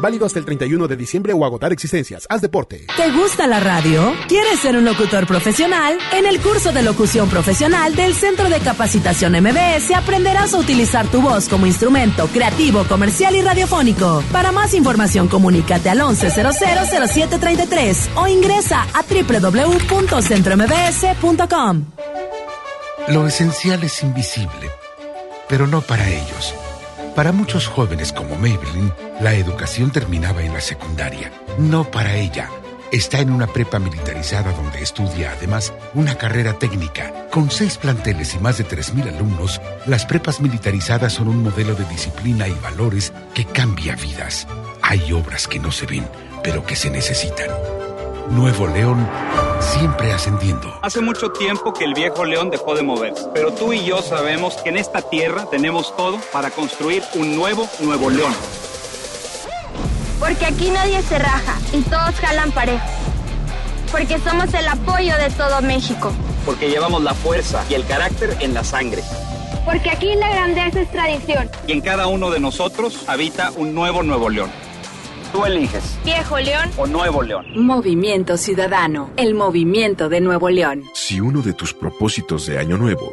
Válido hasta el 31 de diciembre o agotar existencias. Haz deporte. ¿Te gusta la radio? ¿Quieres ser un locutor profesional? En el curso de locución profesional del Centro de Capacitación MBS aprenderás a utilizar tu voz como instrumento creativo, comercial y radiofónico. Para más información, comunícate al 11000733 o ingresa a www.centrombs.com. Lo esencial es invisible, pero no para ellos. Para muchos jóvenes como Maybelline, la educación terminaba en la secundaria. No para ella. Está en una prepa militarizada donde estudia además una carrera técnica. Con seis planteles y más de 3.000 alumnos, las prepas militarizadas son un modelo de disciplina y valores que cambia vidas. Hay obras que no se ven, pero que se necesitan. Nuevo León, siempre ascendiendo. Hace mucho tiempo que el viejo león dejó de moverse, pero tú y yo sabemos que en esta tierra tenemos todo para construir un nuevo Nuevo León. Porque aquí nadie se raja y todos jalan parejo. Porque somos el apoyo de todo México. Porque llevamos la fuerza y el carácter en la sangre. Porque aquí la grandeza es tradición. Y en cada uno de nosotros habita un nuevo Nuevo León. Tú eliges. Viejo León. O Nuevo León. Movimiento Ciudadano, el movimiento de Nuevo León. Si uno de tus propósitos de Año Nuevo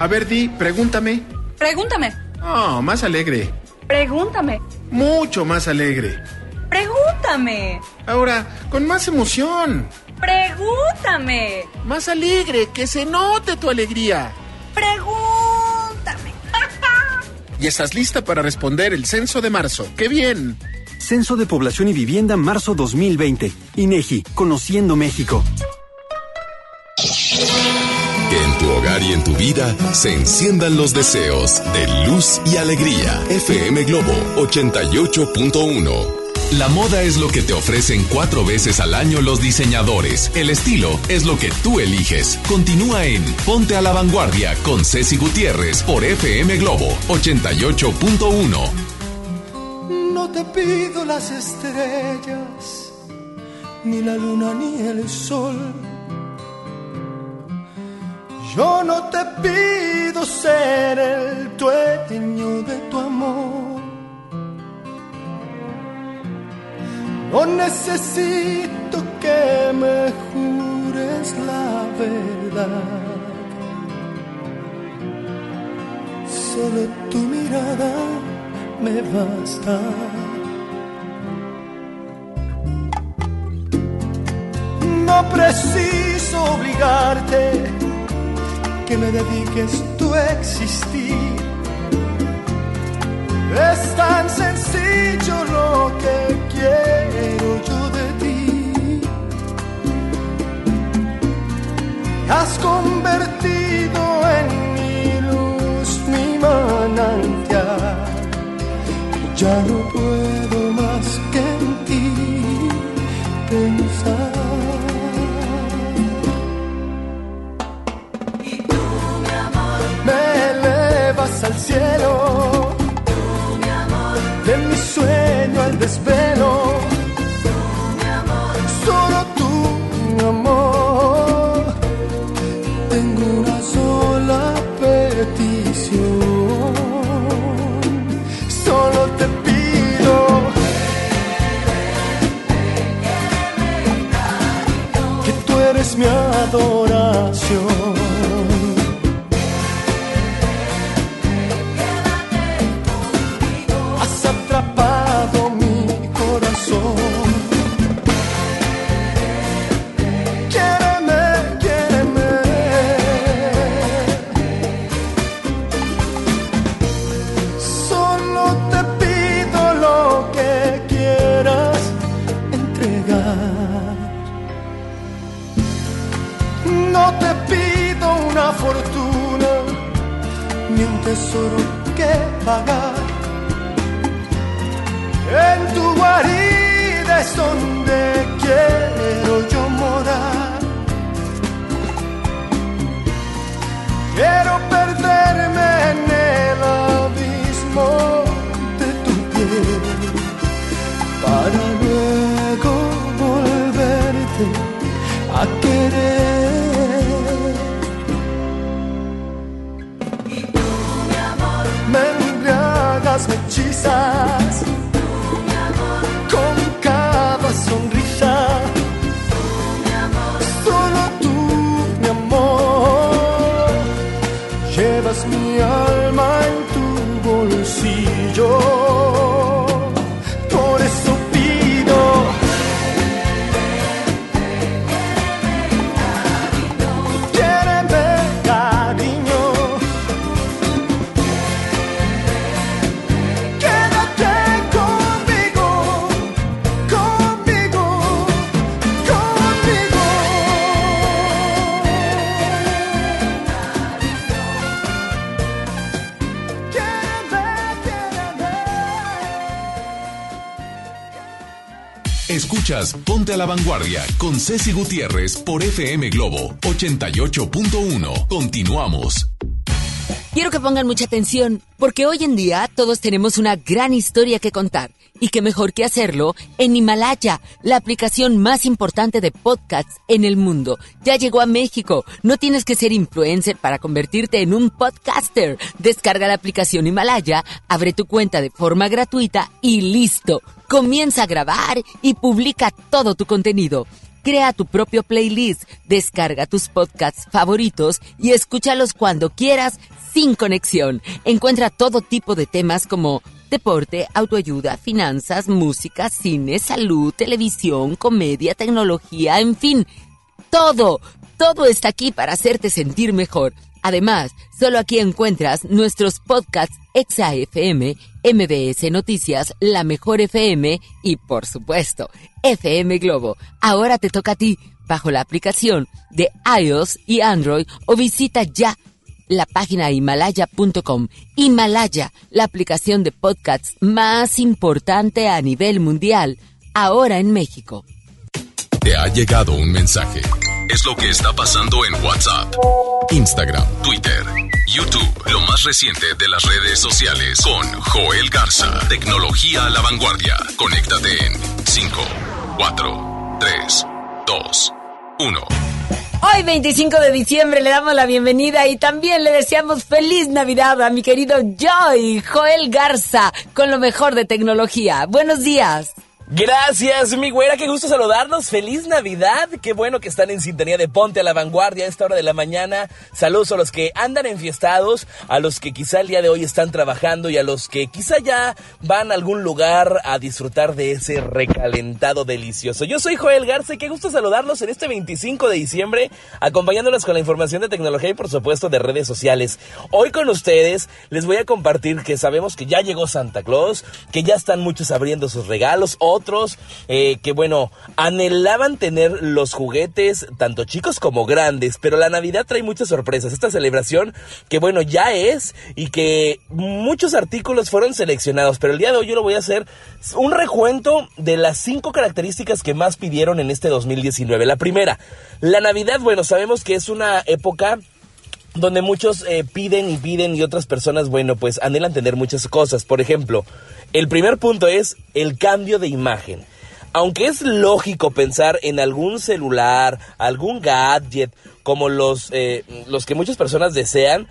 A ver, Di, pregúntame. Pregúntame. Oh, más alegre. Pregúntame. Mucho más alegre. Pregúntame. Ahora, con más emoción. Pregúntame. Más alegre, que se note tu alegría. Pregúntame. (laughs) Y estás lista para responder el censo de marzo. ¡Qué bien! Censo de Población y Vivienda marzo 2020. INEGI, Conociendo México. Que en tu hogar y en tu vida se enciendan los deseos de luz y alegría. FM Globo 88.1. La moda es lo que te ofrecen cuatro veces al año los diseñadores. El estilo es lo que tú eliges. Continúa en Ponte a la Vanguardia con Ceci Gutiérrez por FM Globo 88.1. No te pido las estrellas, ni la luna ni el sol. Yo no te pido ser el dueño de tu amor. No necesito que me jures la verdad. Solo tu mirada me basta. No preciso obligarte que me dediques tu existir. Es tan sencillo lo que quiero yo de ti. Has convertido en mi luz, mi manantial. Ya no puedo cielo. Tú, mi amor. De mi sueño al desvelo. Tú, mi amor. Solo tú, mi amor. Tengo una sola petición. Solo te pido. Que tú eres mi adoración. Ni un tesoro que pagar. A la Vanguardia con Ceci Gutiérrez por FM Globo 88.1. Continuamos. Quiero que pongan mucha atención, porque hoy en día todos tenemos una gran historia que contar. Y qué mejor que hacerlo en Himalaya, la aplicación más importante de podcasts en el mundo. Ya llegó a México. No tienes que ser influencer para convertirte en un podcaster. Descarga la aplicación Himalaya, abre tu cuenta de forma gratuita y listo. Comienza a grabar y publica todo tu contenido. Crea tu propio playlist, descarga tus podcasts favoritos y escúchalos cuando quieras sin conexión. Encuentra todo tipo de temas como deporte, autoayuda, finanzas, música, cine, salud, televisión, comedia, tecnología, en fin. Todo, todo está aquí para hacerte sentir mejor. Además, solo aquí encuentras nuestros podcasts ExaFM, MBS Noticias, La Mejor FM y, por supuesto, FM Globo. Ahora te toca a ti, bajo la aplicación de iOS y Android o visita ya la página himalaya.com. Himalaya, la aplicación de podcasts más importante a nivel mundial, ahora en México. Te ha llegado un mensaje. Es lo que está pasando en WhatsApp, Instagram, Twitter, YouTube, lo más reciente de las redes sociales con Joel Garza. Tecnología a la vanguardia. Conéctate en 5, 4, 3, 2, 1. Hoy 25 de diciembre le damos la bienvenida y también le deseamos feliz Navidad a mi querido Joy, Joel Garza, con lo mejor de tecnología. Buenos días. Gracias, mi güera, qué gusto saludarnos. Feliz Navidad. Qué bueno que están en sintonía de Ponte a la Vanguardia a esta hora de la mañana. Saludos a los que andan enfiestados, a los que quizá el día de hoy están trabajando y a los que quizá ya van a algún lugar a disfrutar de ese recalentado delicioso. Yo soy Joel Garza y qué gusto saludarlos en este 25 de diciembre, acompañándolos con la información de tecnología y por supuesto de redes sociales. Hoy con ustedes les voy a compartir que sabemos que ya llegó Santa Claus, que ya están muchos abriendo sus regalos, otros eh, que bueno, anhelaban tener los juguetes tanto chicos como grandes, pero la Navidad trae muchas sorpresas. Esta celebración que bueno, ya es y que muchos artículos fueron seleccionados, pero el día de hoy yo lo voy a hacer un recuento de las cinco características que más pidieron en este 2019. La primera, la Navidad, bueno, sabemos que es una época donde muchos eh, piden y piden y otras personas, bueno, pues anhelan tener muchas cosas. Por ejemplo, el primer punto es el cambio de imagen. Aunque es lógico pensar en algún celular, algún gadget, como los, eh, los que muchas personas desean,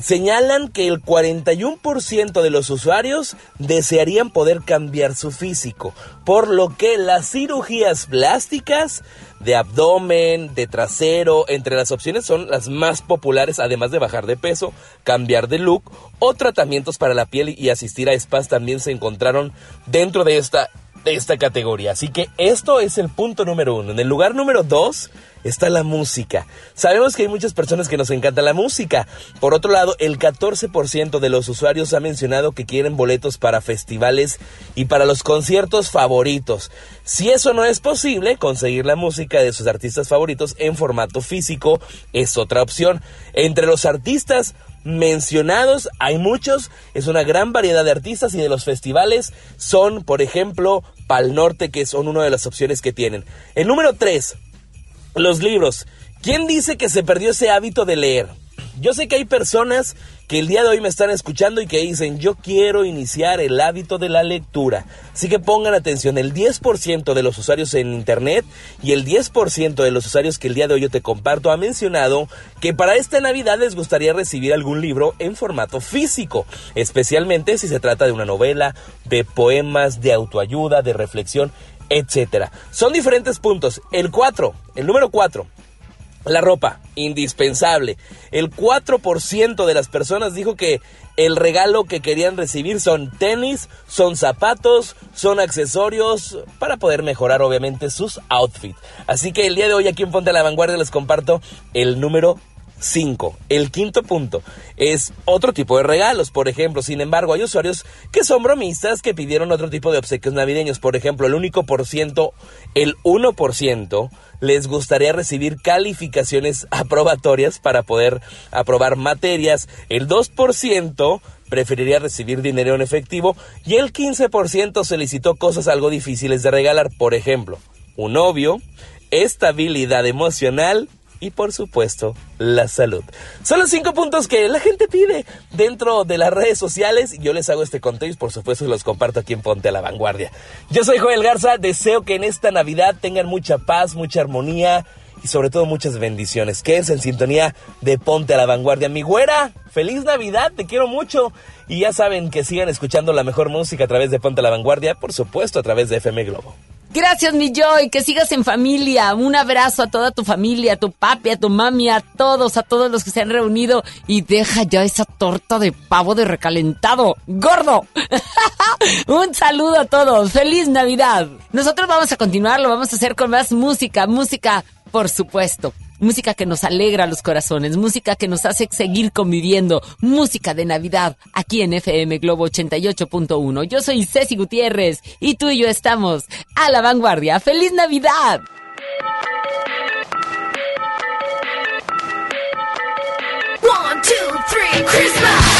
señalan que el 41% de los usuarios desearían poder cambiar su físico, por lo que las cirugías plásticas de abdomen, de trasero, entre las opciones son las más populares, además de bajar de peso, cambiar de look o tratamientos para la piel y asistir a spas también se encontraron dentro de esta, de esta categoría. Así que esto es el punto número uno. En el lugar número dos está la música. Sabemos que hay muchas personas que nos encanta la música. Por otro lado, el 14% de los usuarios ha mencionado que quieren boletos para festivales y para los conciertos favoritos. Si eso no es posible, conseguir la música de sus artistas favoritos en formato físico es otra opción. Entre los artistas mencionados, hay muchos, es una gran variedad de artistas y de los festivales son, por ejemplo, Pal Norte, que son una de las opciones que tienen. El número 3, los libros. ¿Quién dice que se perdió ese hábito de leer? Yo sé que hay personas que el día de hoy me están escuchando y que dicen, yo quiero iniciar el hábito de la lectura. Así que pongan atención, el 10% de los usuarios en Internet y el 10% de los usuarios que el día de hoy yo te comparto ha mencionado que para esta Navidad les gustaría recibir algún libro en formato físico, especialmente si se trata de una novela, de poemas, de autoayuda, de reflexión, etcétera. Son diferentes puntos. El 4, el número 4. La ropa, indispensable. El 4% de las personas dijo que el regalo que querían recibir son tenis, son zapatos, son accesorios para poder mejorar obviamente sus outfits. Así que el día de hoy aquí en Ponte a la Vanguardia les comparto el número 5. El quinto punto es otro tipo de regalos. Por ejemplo, sin embargo, hay usuarios que son bromistas que pidieron otro tipo de obsequios navideños. Por ejemplo, el único por ciento, el 1% les gustaría recibir calificaciones (laughs) aprobatorias para poder aprobar materias. El 2% preferiría recibir dinero en efectivo y el 15% solicitó cosas algo difíciles de regalar. Por ejemplo, un novio, estabilidad emocional y por supuesto la salud. Son los cinco puntos que la gente pide dentro de las redes sociales. Yo les hago este conteo y por supuesto los comparto aquí en Ponte a la Vanguardia. Yo soy Joel Garza, deseo que en esta Navidad tengan mucha paz, mucha armonía y sobre todo muchas bendiciones. Quédense en sintonía de Ponte a la Vanguardia. Mi güera, feliz Navidad, te quiero mucho. Y ya saben que sigan escuchando la mejor música a través de Ponte a la Vanguardia, por supuesto a través de FM Globo. Gracias, mi Joy. Que sigas en familia. Un abrazo a toda tu familia, a tu papi, a tu mami, a todos, a todos los que se han reunido. Y deja ya esa torta de pavo de recalentado. ¡Gordo! (laughs) Un saludo a todos. ¡Feliz Navidad! Nosotros vamos a continuar, lo vamos a hacer con más música. Música, por supuesto. Música que nos alegra los corazones, música que nos hace seguir conviviendo, música de Navidad, aquí en FM Globo 88.1. Yo soy Ceci Gutiérrez y tú y yo estamos a la vanguardia. ¡Feliz Navidad! One, two, three, Christmas!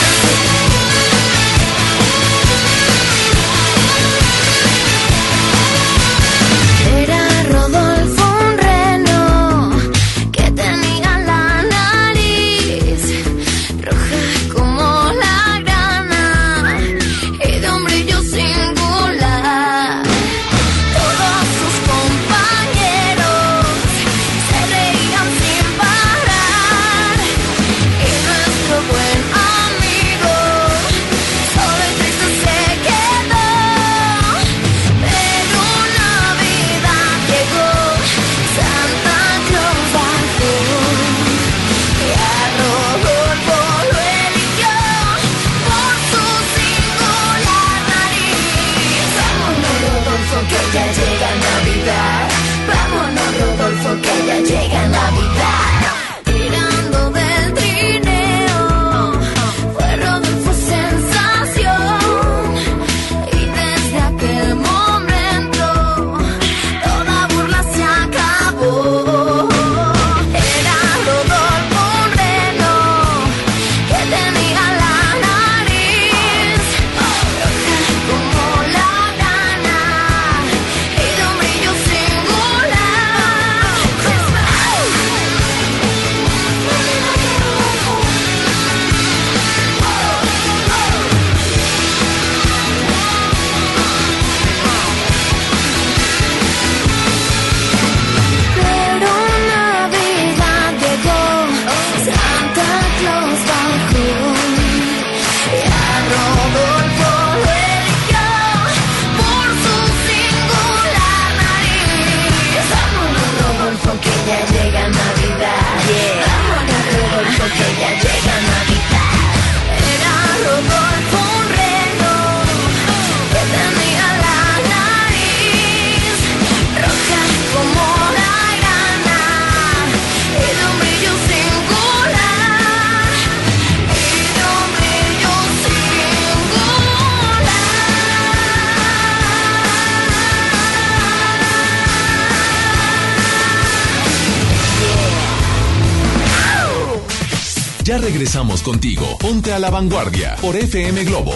Contigo. Ponte a la vanguardia por FM Globo.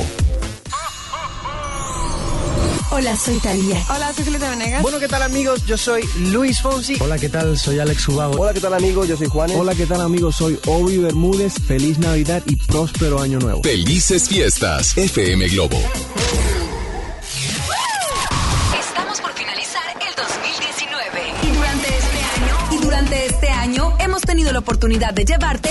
Hola, soy Talía. Hola, soy Julieta Venegas. Bueno, ¿qué tal amigos? Yo soy Luis Fonsi. Hola, ¿qué tal? Soy Alex Ubago. Hola, ¿qué tal amigos? Yo soy Juanes. Hola, ¿qué tal amigos? Soy Obi Bermúdez. Feliz Navidad y próspero año nuevo. Felices fiestas. FM Globo. Estamos por finalizar el 2019. Y durante este año, y durante este año hemos tenido la oportunidad de llevarte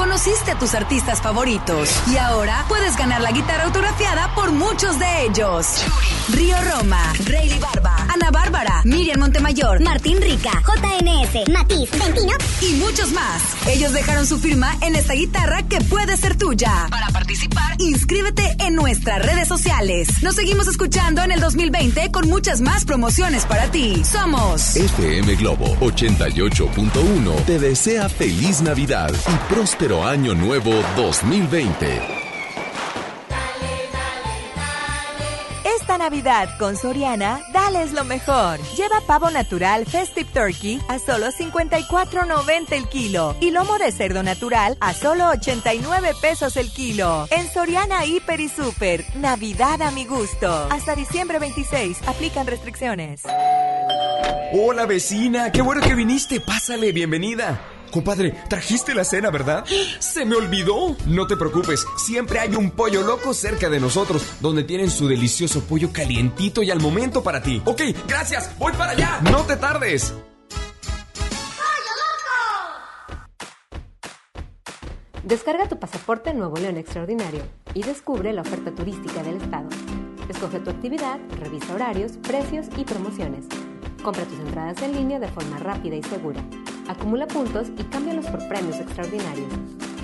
Conociste a tus artistas favoritos y ahora puedes ganar la guitarra autografiada por muchos de ellos. Río Roma, Rayleigh Barba, Ana Bárbara, Miriam Montemayor, Martín Rica, JNS, Matiz, Ventino y muchos más. Ellos dejaron su firma en esta guitarra que puede ser tuya. Para participar, inscríbete en nuestras redes sociales. Nos seguimos escuchando en el 2020 con muchas más promociones para ti. Somos FM Globo 88.1 te desea feliz Navidad y próspero año nuevo 2020. Navidad con Soriana, dales lo mejor. Lleva pavo natural Festive Turkey a solo 54.90 el kilo y lomo de cerdo natural a solo 89 pesos el kilo. En Soriana Hiper y Super, Navidad a mi gusto. Hasta diciembre 26, aplican restricciones. Hola vecina, qué bueno que viniste. Pásale, bienvenida. Compadre, trajiste la cena, ¿verdad? Se me olvidó. No te preocupes, siempre hay un pollo loco cerca de nosotros, donde tienen su delicioso pollo calientito y al momento para ti. Ok, gracias, voy para allá. No te tardes. Descarga tu pasaporte Nuevo León Extraordinario y descubre la oferta turística del estado. Escoge tu actividad, revisa horarios, precios y promociones. Compra tus entradas en línea de forma rápida y segura. Acumula puntos y cámbialos por premios extraordinarios.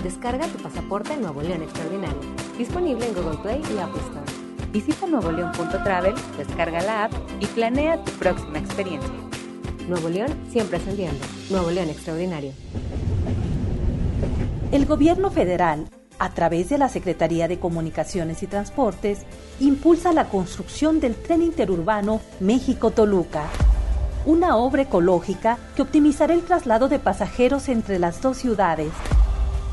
Descarga tu pasaporte Nuevo León Extraordinario. Disponible en Google Play y Apple Store. Visita nuevoleón.travel, descarga la app y planea tu próxima experiencia. Nuevo León siempre ascendiendo. Nuevo León Extraordinario. El gobierno federal, a través de la Secretaría de Comunicaciones y Transportes, impulsa la construcción del tren interurbano México-Toluca, una obra ecológica que optimizará el traslado de pasajeros entre las dos ciudades.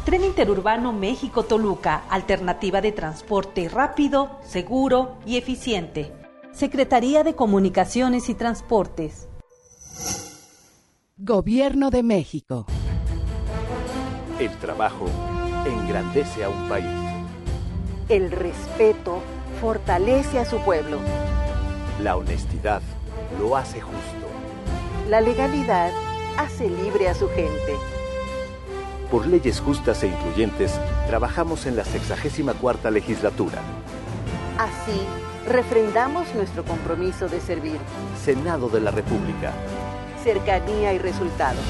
Tren interurbano México-Toluca, alternativa de transporte rápido, seguro y eficiente. Secretaría de Comunicaciones y Transportes. Gobierno de México. El trabajo engrandece a un país. El respeto fortalece a su pueblo. La honestidad lo hace justo. La legalidad hace libre a su gente. Por leyes justas e incluyentes, trabajamos en la 64 legislatura. Así, refrendamos nuestro compromiso de servir. Senado de la República. Cercanía y resultados.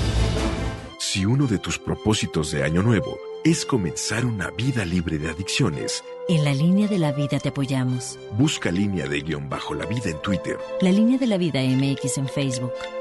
Si uno de tus propósitos de Año Nuevo es comenzar una vida libre de adicciones, En la línea de la vida te apoyamos. busca línea de guion bajo la vida en Twitter, La línea de la vida MX en Facebook.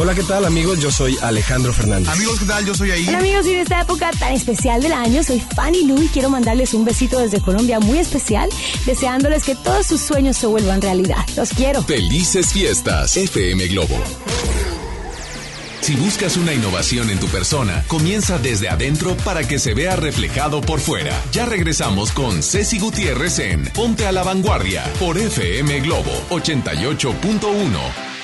Hola, ¿qué tal amigos? Yo soy Alejandro Fernández. Amigos, ¿qué tal? Yo soy ahí. Hola amigos, y en esta época tan especial del año, soy Fanny Lu y quiero mandarles un besito desde Colombia muy especial, deseándoles que todos sus sueños se vuelvan realidad. Los quiero. Felices fiestas. FM Globo. Si buscas una innovación en tu persona, comienza desde adentro para que se vea reflejado por fuera. Ya regresamos con Ceci Gutiérrez en Ponte a la Vanguardia por FM Globo 88.1.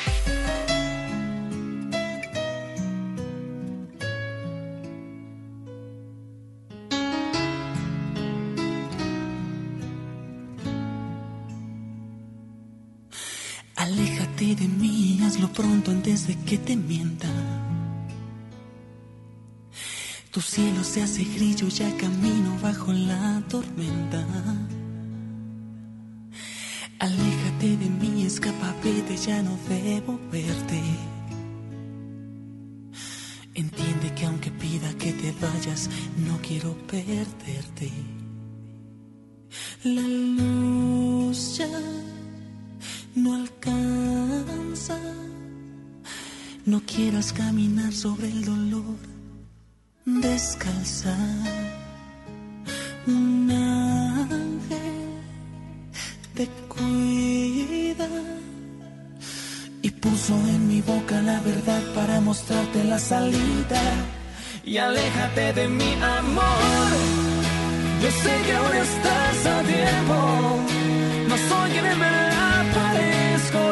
de que te mienta. Tu cielo se hace grillo, ya camino bajo la tormenta. Aléjate de mí, escapa, vete, ya no debo verte. Entiende que aunque pida que te vayas, no quiero perderte. La luz ya no alcanza. Quieras caminar sobre el dolor descalza. Un ángel te cuida y puso en mi boca la verdad para mostrarte la salida. Y aléjate de mi amor. Yo sé que ahora estás a tiempo. No soy quien en verdad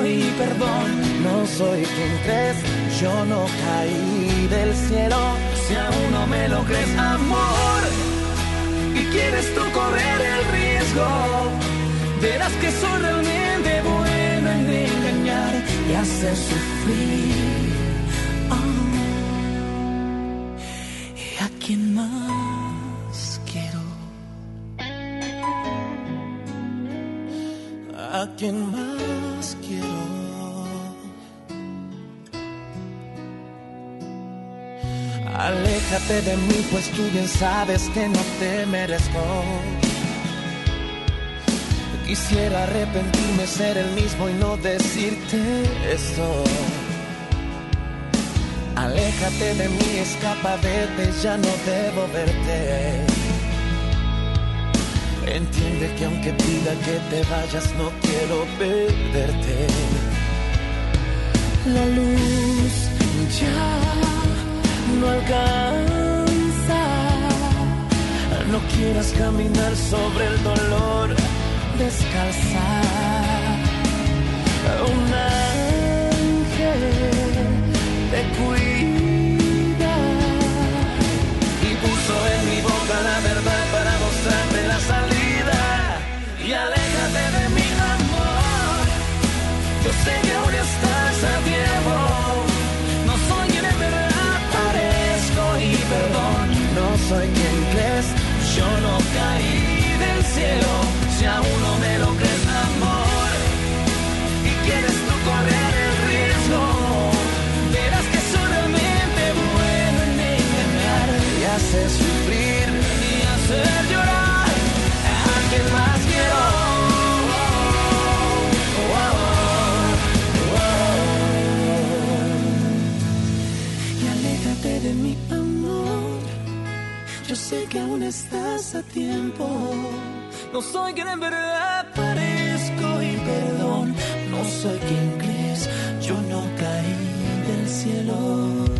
parezco y perdón. No soy quien crees, yo no caí del cielo. Si aún no me lo crees, amor, y quieres tú correr el riesgo, verás que soy realmente bueno en engañar y hacer sufrir. Ah, ¿Y a quién más ¿A quién más quiero? Aléjate de mí, pues tú bien sabes que no te merezco. Quisiera arrepentirme, ser el mismo y no decirte esto. Aléjate de mí, escapa, vete, ya no debo verte. Entiende que aunque pida que te vayas, no quiero perderte. La luz ya no alcanza. No quieras caminar sobre el dolor descalza. Un que aún estás a tiempo. No soy quien en verdad parezco y perdón. No soy quien crees. Yo no caí del cielo.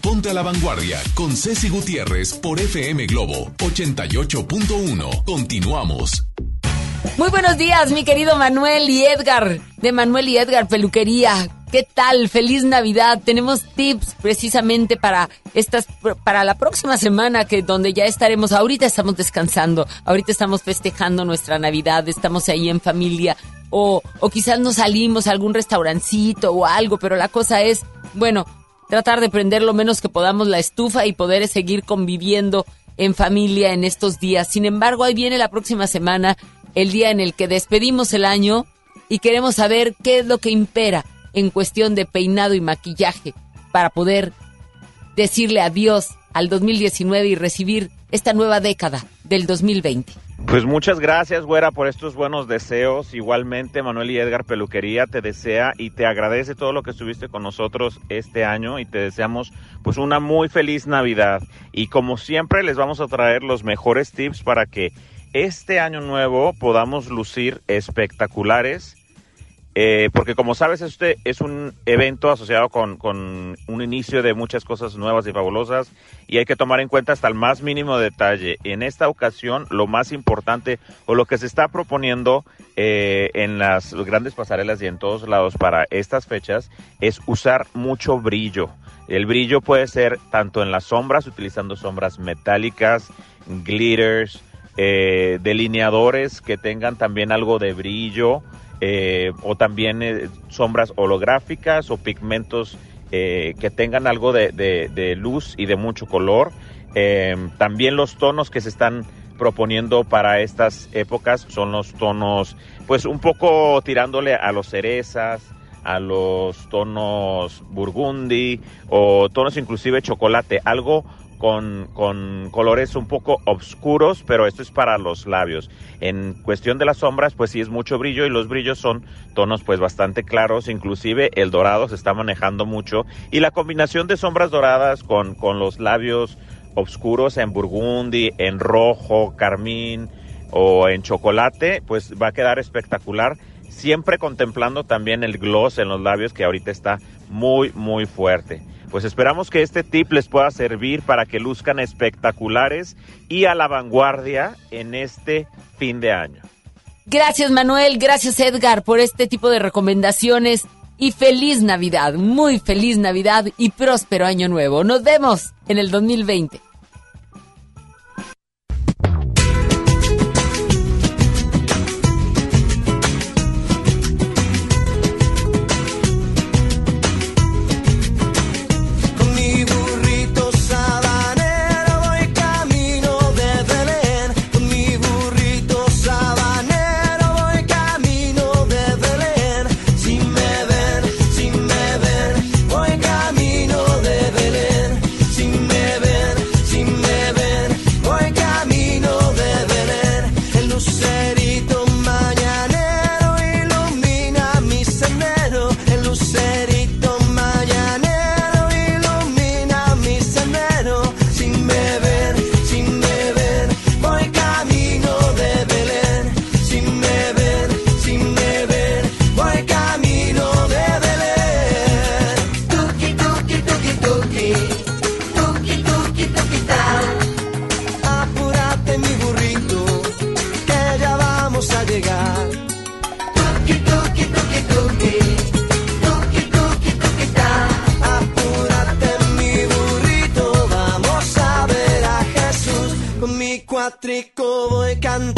Ponte a la Vanguardia con Ceci Gutiérrez por FM Globo 88.1. Continuamos. Muy buenos días, mi querido Manuel y Edgar, de Manuel y Edgar Peluquería. ¿Qué tal? Feliz Navidad. Tenemos tips precisamente para estas para la próxima semana que donde ya estaremos. Ahorita estamos descansando, ahorita estamos festejando nuestra Navidad, estamos ahí en familia o o quizás nos salimos a algún restaurancito o algo, pero la cosa es, bueno, tratar de prender lo menos que podamos la estufa y poder seguir conviviendo en familia en estos días. Sin embargo, ahí viene la próxima semana, el día en el que despedimos el año y queremos saber qué es lo que impera en cuestión de peinado y maquillaje para poder decirle adiós al 2019 y recibir esta nueva década del 2020. Pues muchas gracias, güera, por estos buenos deseos. Igualmente, Manuel y Edgar Peluquería te desea y te agradece todo lo que estuviste con nosotros este año y te deseamos pues una muy feliz Navidad. Y como siempre, les vamos a traer los mejores tips para que este año nuevo podamos lucir espectaculares. Eh, porque como sabes, este es un evento asociado con, un inicio de muchas cosas nuevas y fabulosas y hay que tomar en cuenta hasta el más mínimo detalle. En esta ocasión, lo más importante o lo que se está proponiendo eh, en las grandes pasarelas y en todos lados para estas fechas es usar mucho brillo. El brillo puede ser tanto en las sombras, utilizando sombras metálicas, glitters, eh, delineadores que tengan también algo de brillo. Eh, o también eh, sombras holográficas o pigmentos eh, que tengan algo de, de- luz y de mucho color. Eh, también los tonos que se están proponiendo para estas épocas son los tonos, pues un poco tirándole a los cerezas, a los tonos burgundy o tonos inclusive chocolate, algo con, colores un poco oscuros, pero esto es para los labios. En cuestión de las sombras, pues sí es mucho brillo y los brillos son tonos pues bastante claros, inclusive el dorado se está manejando mucho y la combinación de sombras doradas con, con los labios oscuros en burgundy, en rojo, carmín o en chocolate, pues va a quedar espectacular. Siempre contemplando también el gloss en los labios que ahorita está muy, muy fuerte. Pues esperamos que este tip les pueda servir para que luzcan espectaculares y a la vanguardia en este fin de año. Gracias Manuel, gracias Edgar por este tipo de recomendaciones y feliz Navidad, muy feliz Navidad y próspero año nuevo. Nos vemos en el 2020. Mi cuatrico voy cantando,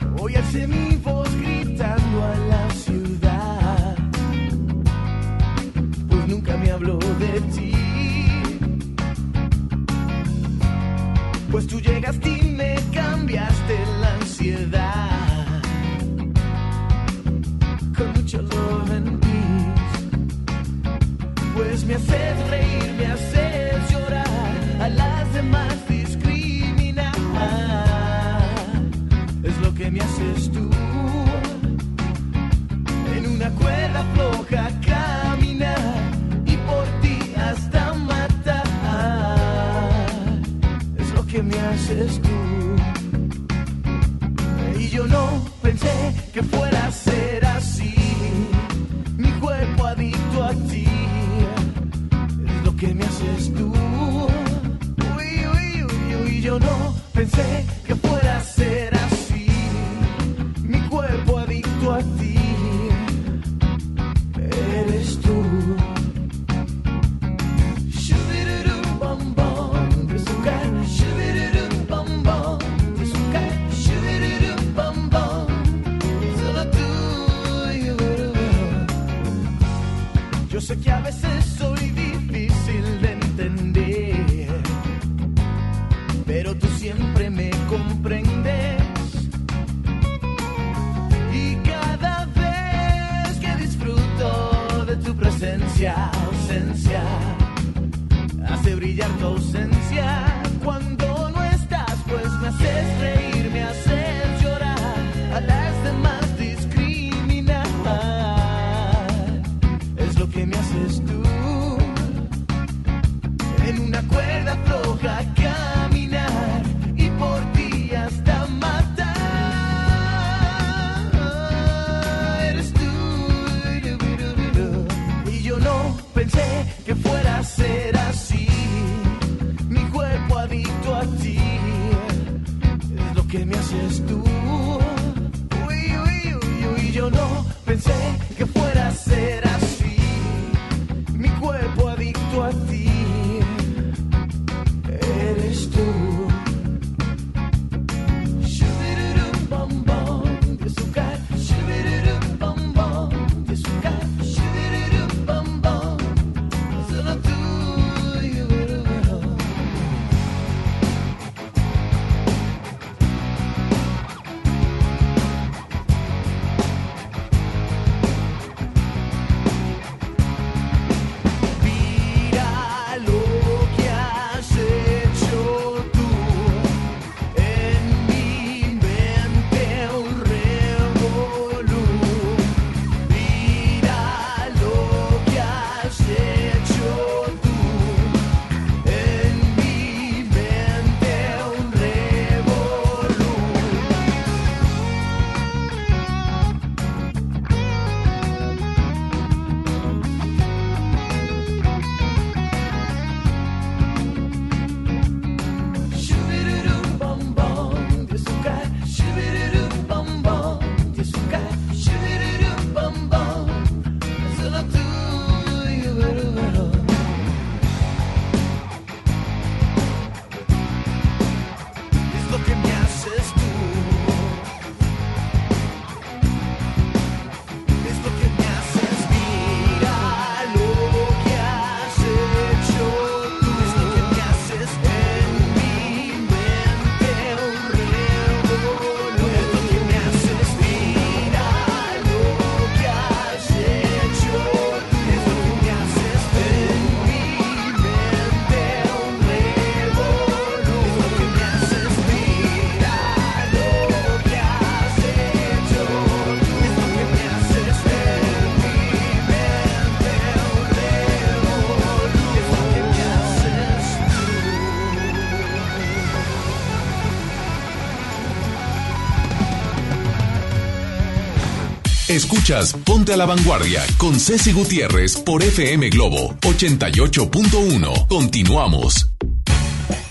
Escuchas Ponte a la Vanguardia con Ceci Gutiérrez por FM Globo 88.1. Continuamos.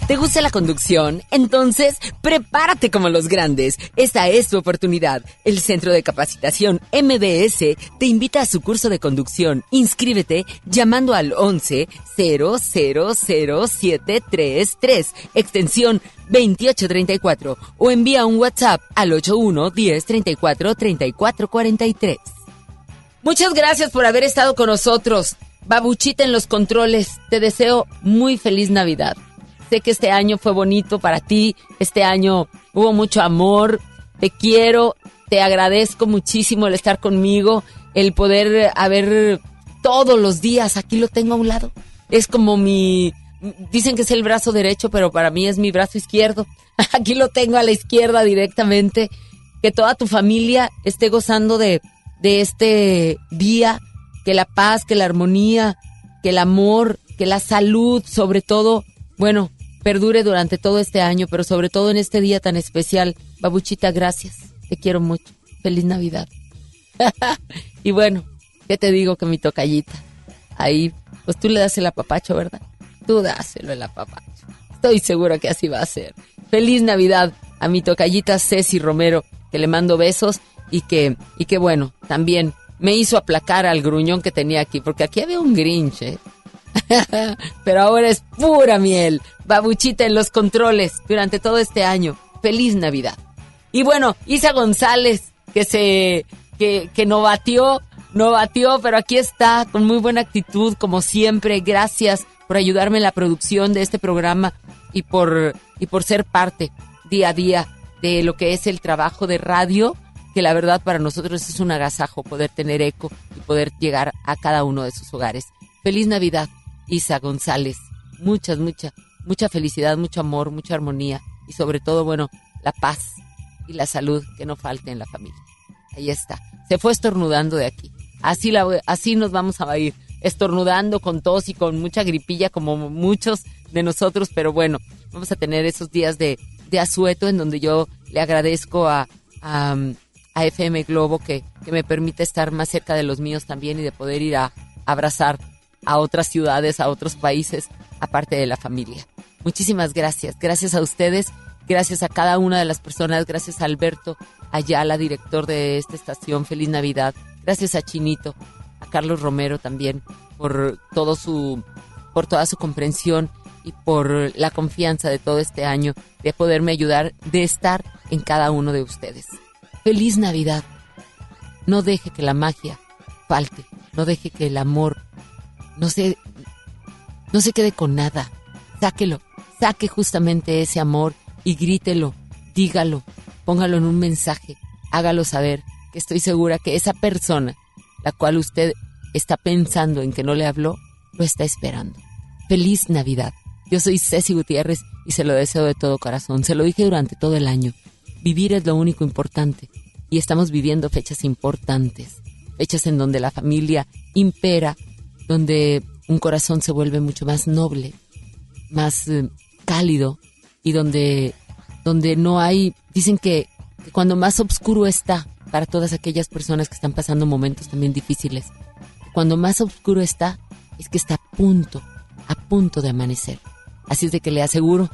¿Te gusta la conducción? Entonces, Prepárate como los grandes. Esta es tu oportunidad. El Centro de Capacitación MBS te invita a su curso de conducción. Inscríbete llamando al 11 000733 extensión 2834 o envía un WhatsApp al 81 10 34 34 43. Muchas gracias por haber estado con nosotros. Babuchita en los controles. Te deseo muy feliz Navidad. Sé que este año fue bonito para ti, este año hubo mucho amor, te quiero, te agradezco muchísimo el estar conmigo, el poder eh, haber todos los días, aquí lo tengo a un lado. Es como mi, dicen que es el brazo derecho, pero para mí es mi brazo izquierdo. (laughs) Aquí lo tengo a la izquierda directamente. Que toda tu familia esté gozando de, de este día, que la paz, que la armonía, que el amor, que la salud, sobre todo, bueno, perdure durante todo este año, pero sobre todo en este día tan especial. Babuchita, gracias. Te quiero mucho. Feliz Navidad. (laughs) y bueno, ¿qué te digo que mi tocallita? Ahí, pues tú le das el apapacho, ¿verdad? Tú dáselo el apapacho. Estoy segura que así va a ser. Feliz Navidad a mi tocallita Ceci Romero, que le mando besos y que, y que bueno, también me hizo aplacar al gruñón que tenía aquí, porque aquí había un grinch, ¿eh? (laughs) Pero ahora es pura miel. Babuchita en los controles durante todo este año. Feliz Navidad. Y bueno, Isa González, que se, que, que no batió, no batió, pero aquí está, con muy buena actitud, como siempre. Gracias por ayudarme en la producción de este programa y por, y por ser parte día a día de lo que es el trabajo de radio, que la verdad para nosotros es un agasajo poder tener eco y poder llegar a cada uno de sus hogares. Feliz Navidad, Isa González. Muchas, mucha, mucha felicidad, mucho amor, mucha armonía y sobre todo, bueno, la paz y la salud que no falte en la familia. Ahí está. Se fue estornudando de aquí. Así, así nos vamos a ir, estornudando con tos y con mucha gripilla como muchos de nosotros, pero bueno, vamos a tener esos días de, de asueto en donde yo le agradezco a, a, a FM Globo que, que me permite estar más cerca de los míos también y de poder ir a abrazar a otras ciudades, a otros países, aparte de la familia. Muchísimas gracias. Gracias a ustedes, gracias a cada una de las personas, gracias a Alberto Ayala, director de esta estación. Feliz Navidad. Gracias a Chinito, a Carlos Romero también por todo su por toda su comprensión y por la confianza de todo este año de poderme ayudar, de estar en cada uno de ustedes. Feliz Navidad. No deje que la magia falte, no deje que el amor no se, no se quede con nada. Sáquelo, saque justamente ese amor y grítelo, dígalo, póngalo en un mensaje, hágalo saber que estoy segura que esa persona, la cual usted está pensando en que no le habló, lo está esperando. Feliz Navidad. Yo soy Ceci Gutiérrez y se lo deseo de todo corazón. Se lo dije durante todo el año. Vivir es lo único importante y estamos viviendo fechas importantes, fechas en donde la familia impera, donde un corazón se vuelve mucho más noble, más eh, cálido y donde, donde no hay, dicen que, que cuando más oscuro está para todas aquellas personas que están pasando momentos también difíciles, cuando más oscuro está es que está a punto, a punto de amanecer. Así es de que le aseguro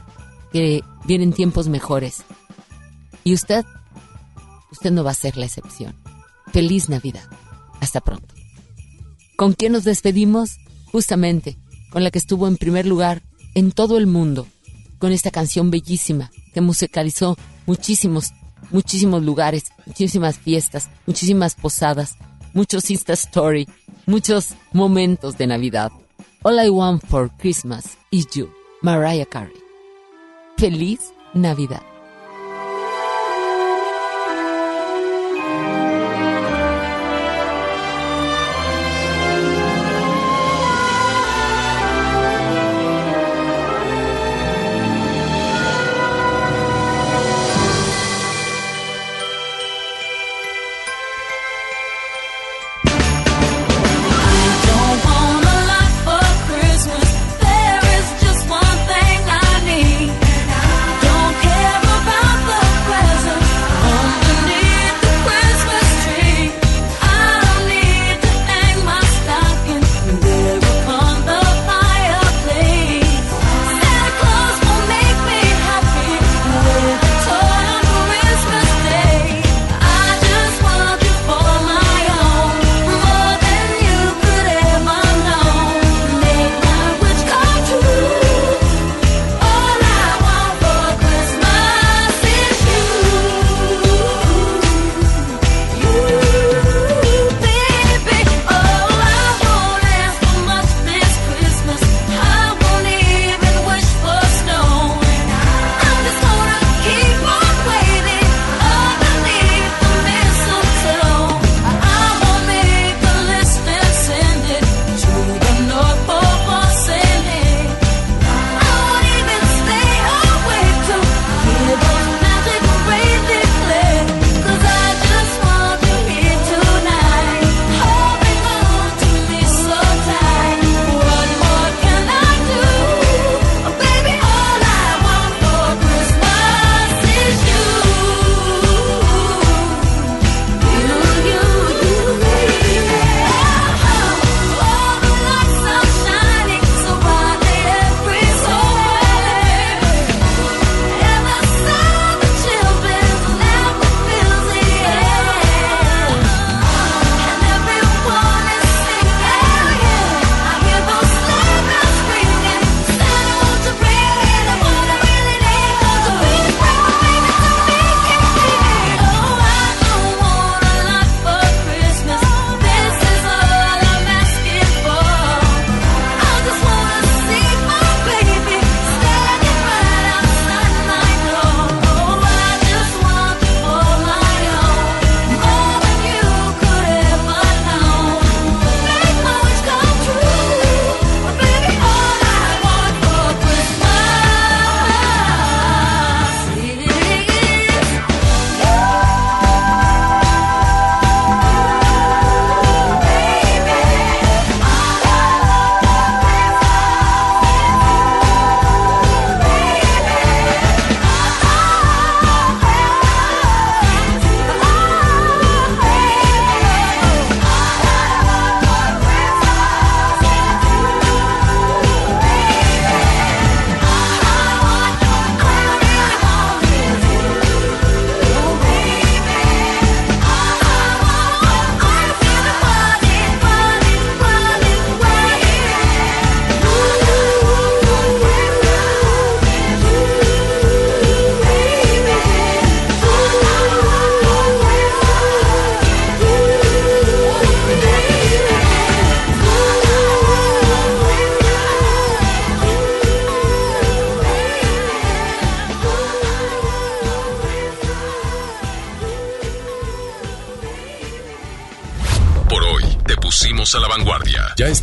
que vienen tiempos mejores. Y usted, usted no va a ser la excepción. Feliz Navidad. Hasta pronto. ¿Con quién nos despedimos? Justamente con la que estuvo en primer lugar en todo el mundo, con esta canción bellísima que musicalizó muchísimos, muchísimos lugares, muchísimas fiestas, muchísimas posadas, muchos Insta Story, muchos momentos de Navidad. All I Want for Christmas is You, Mariah Carey. Feliz Navidad.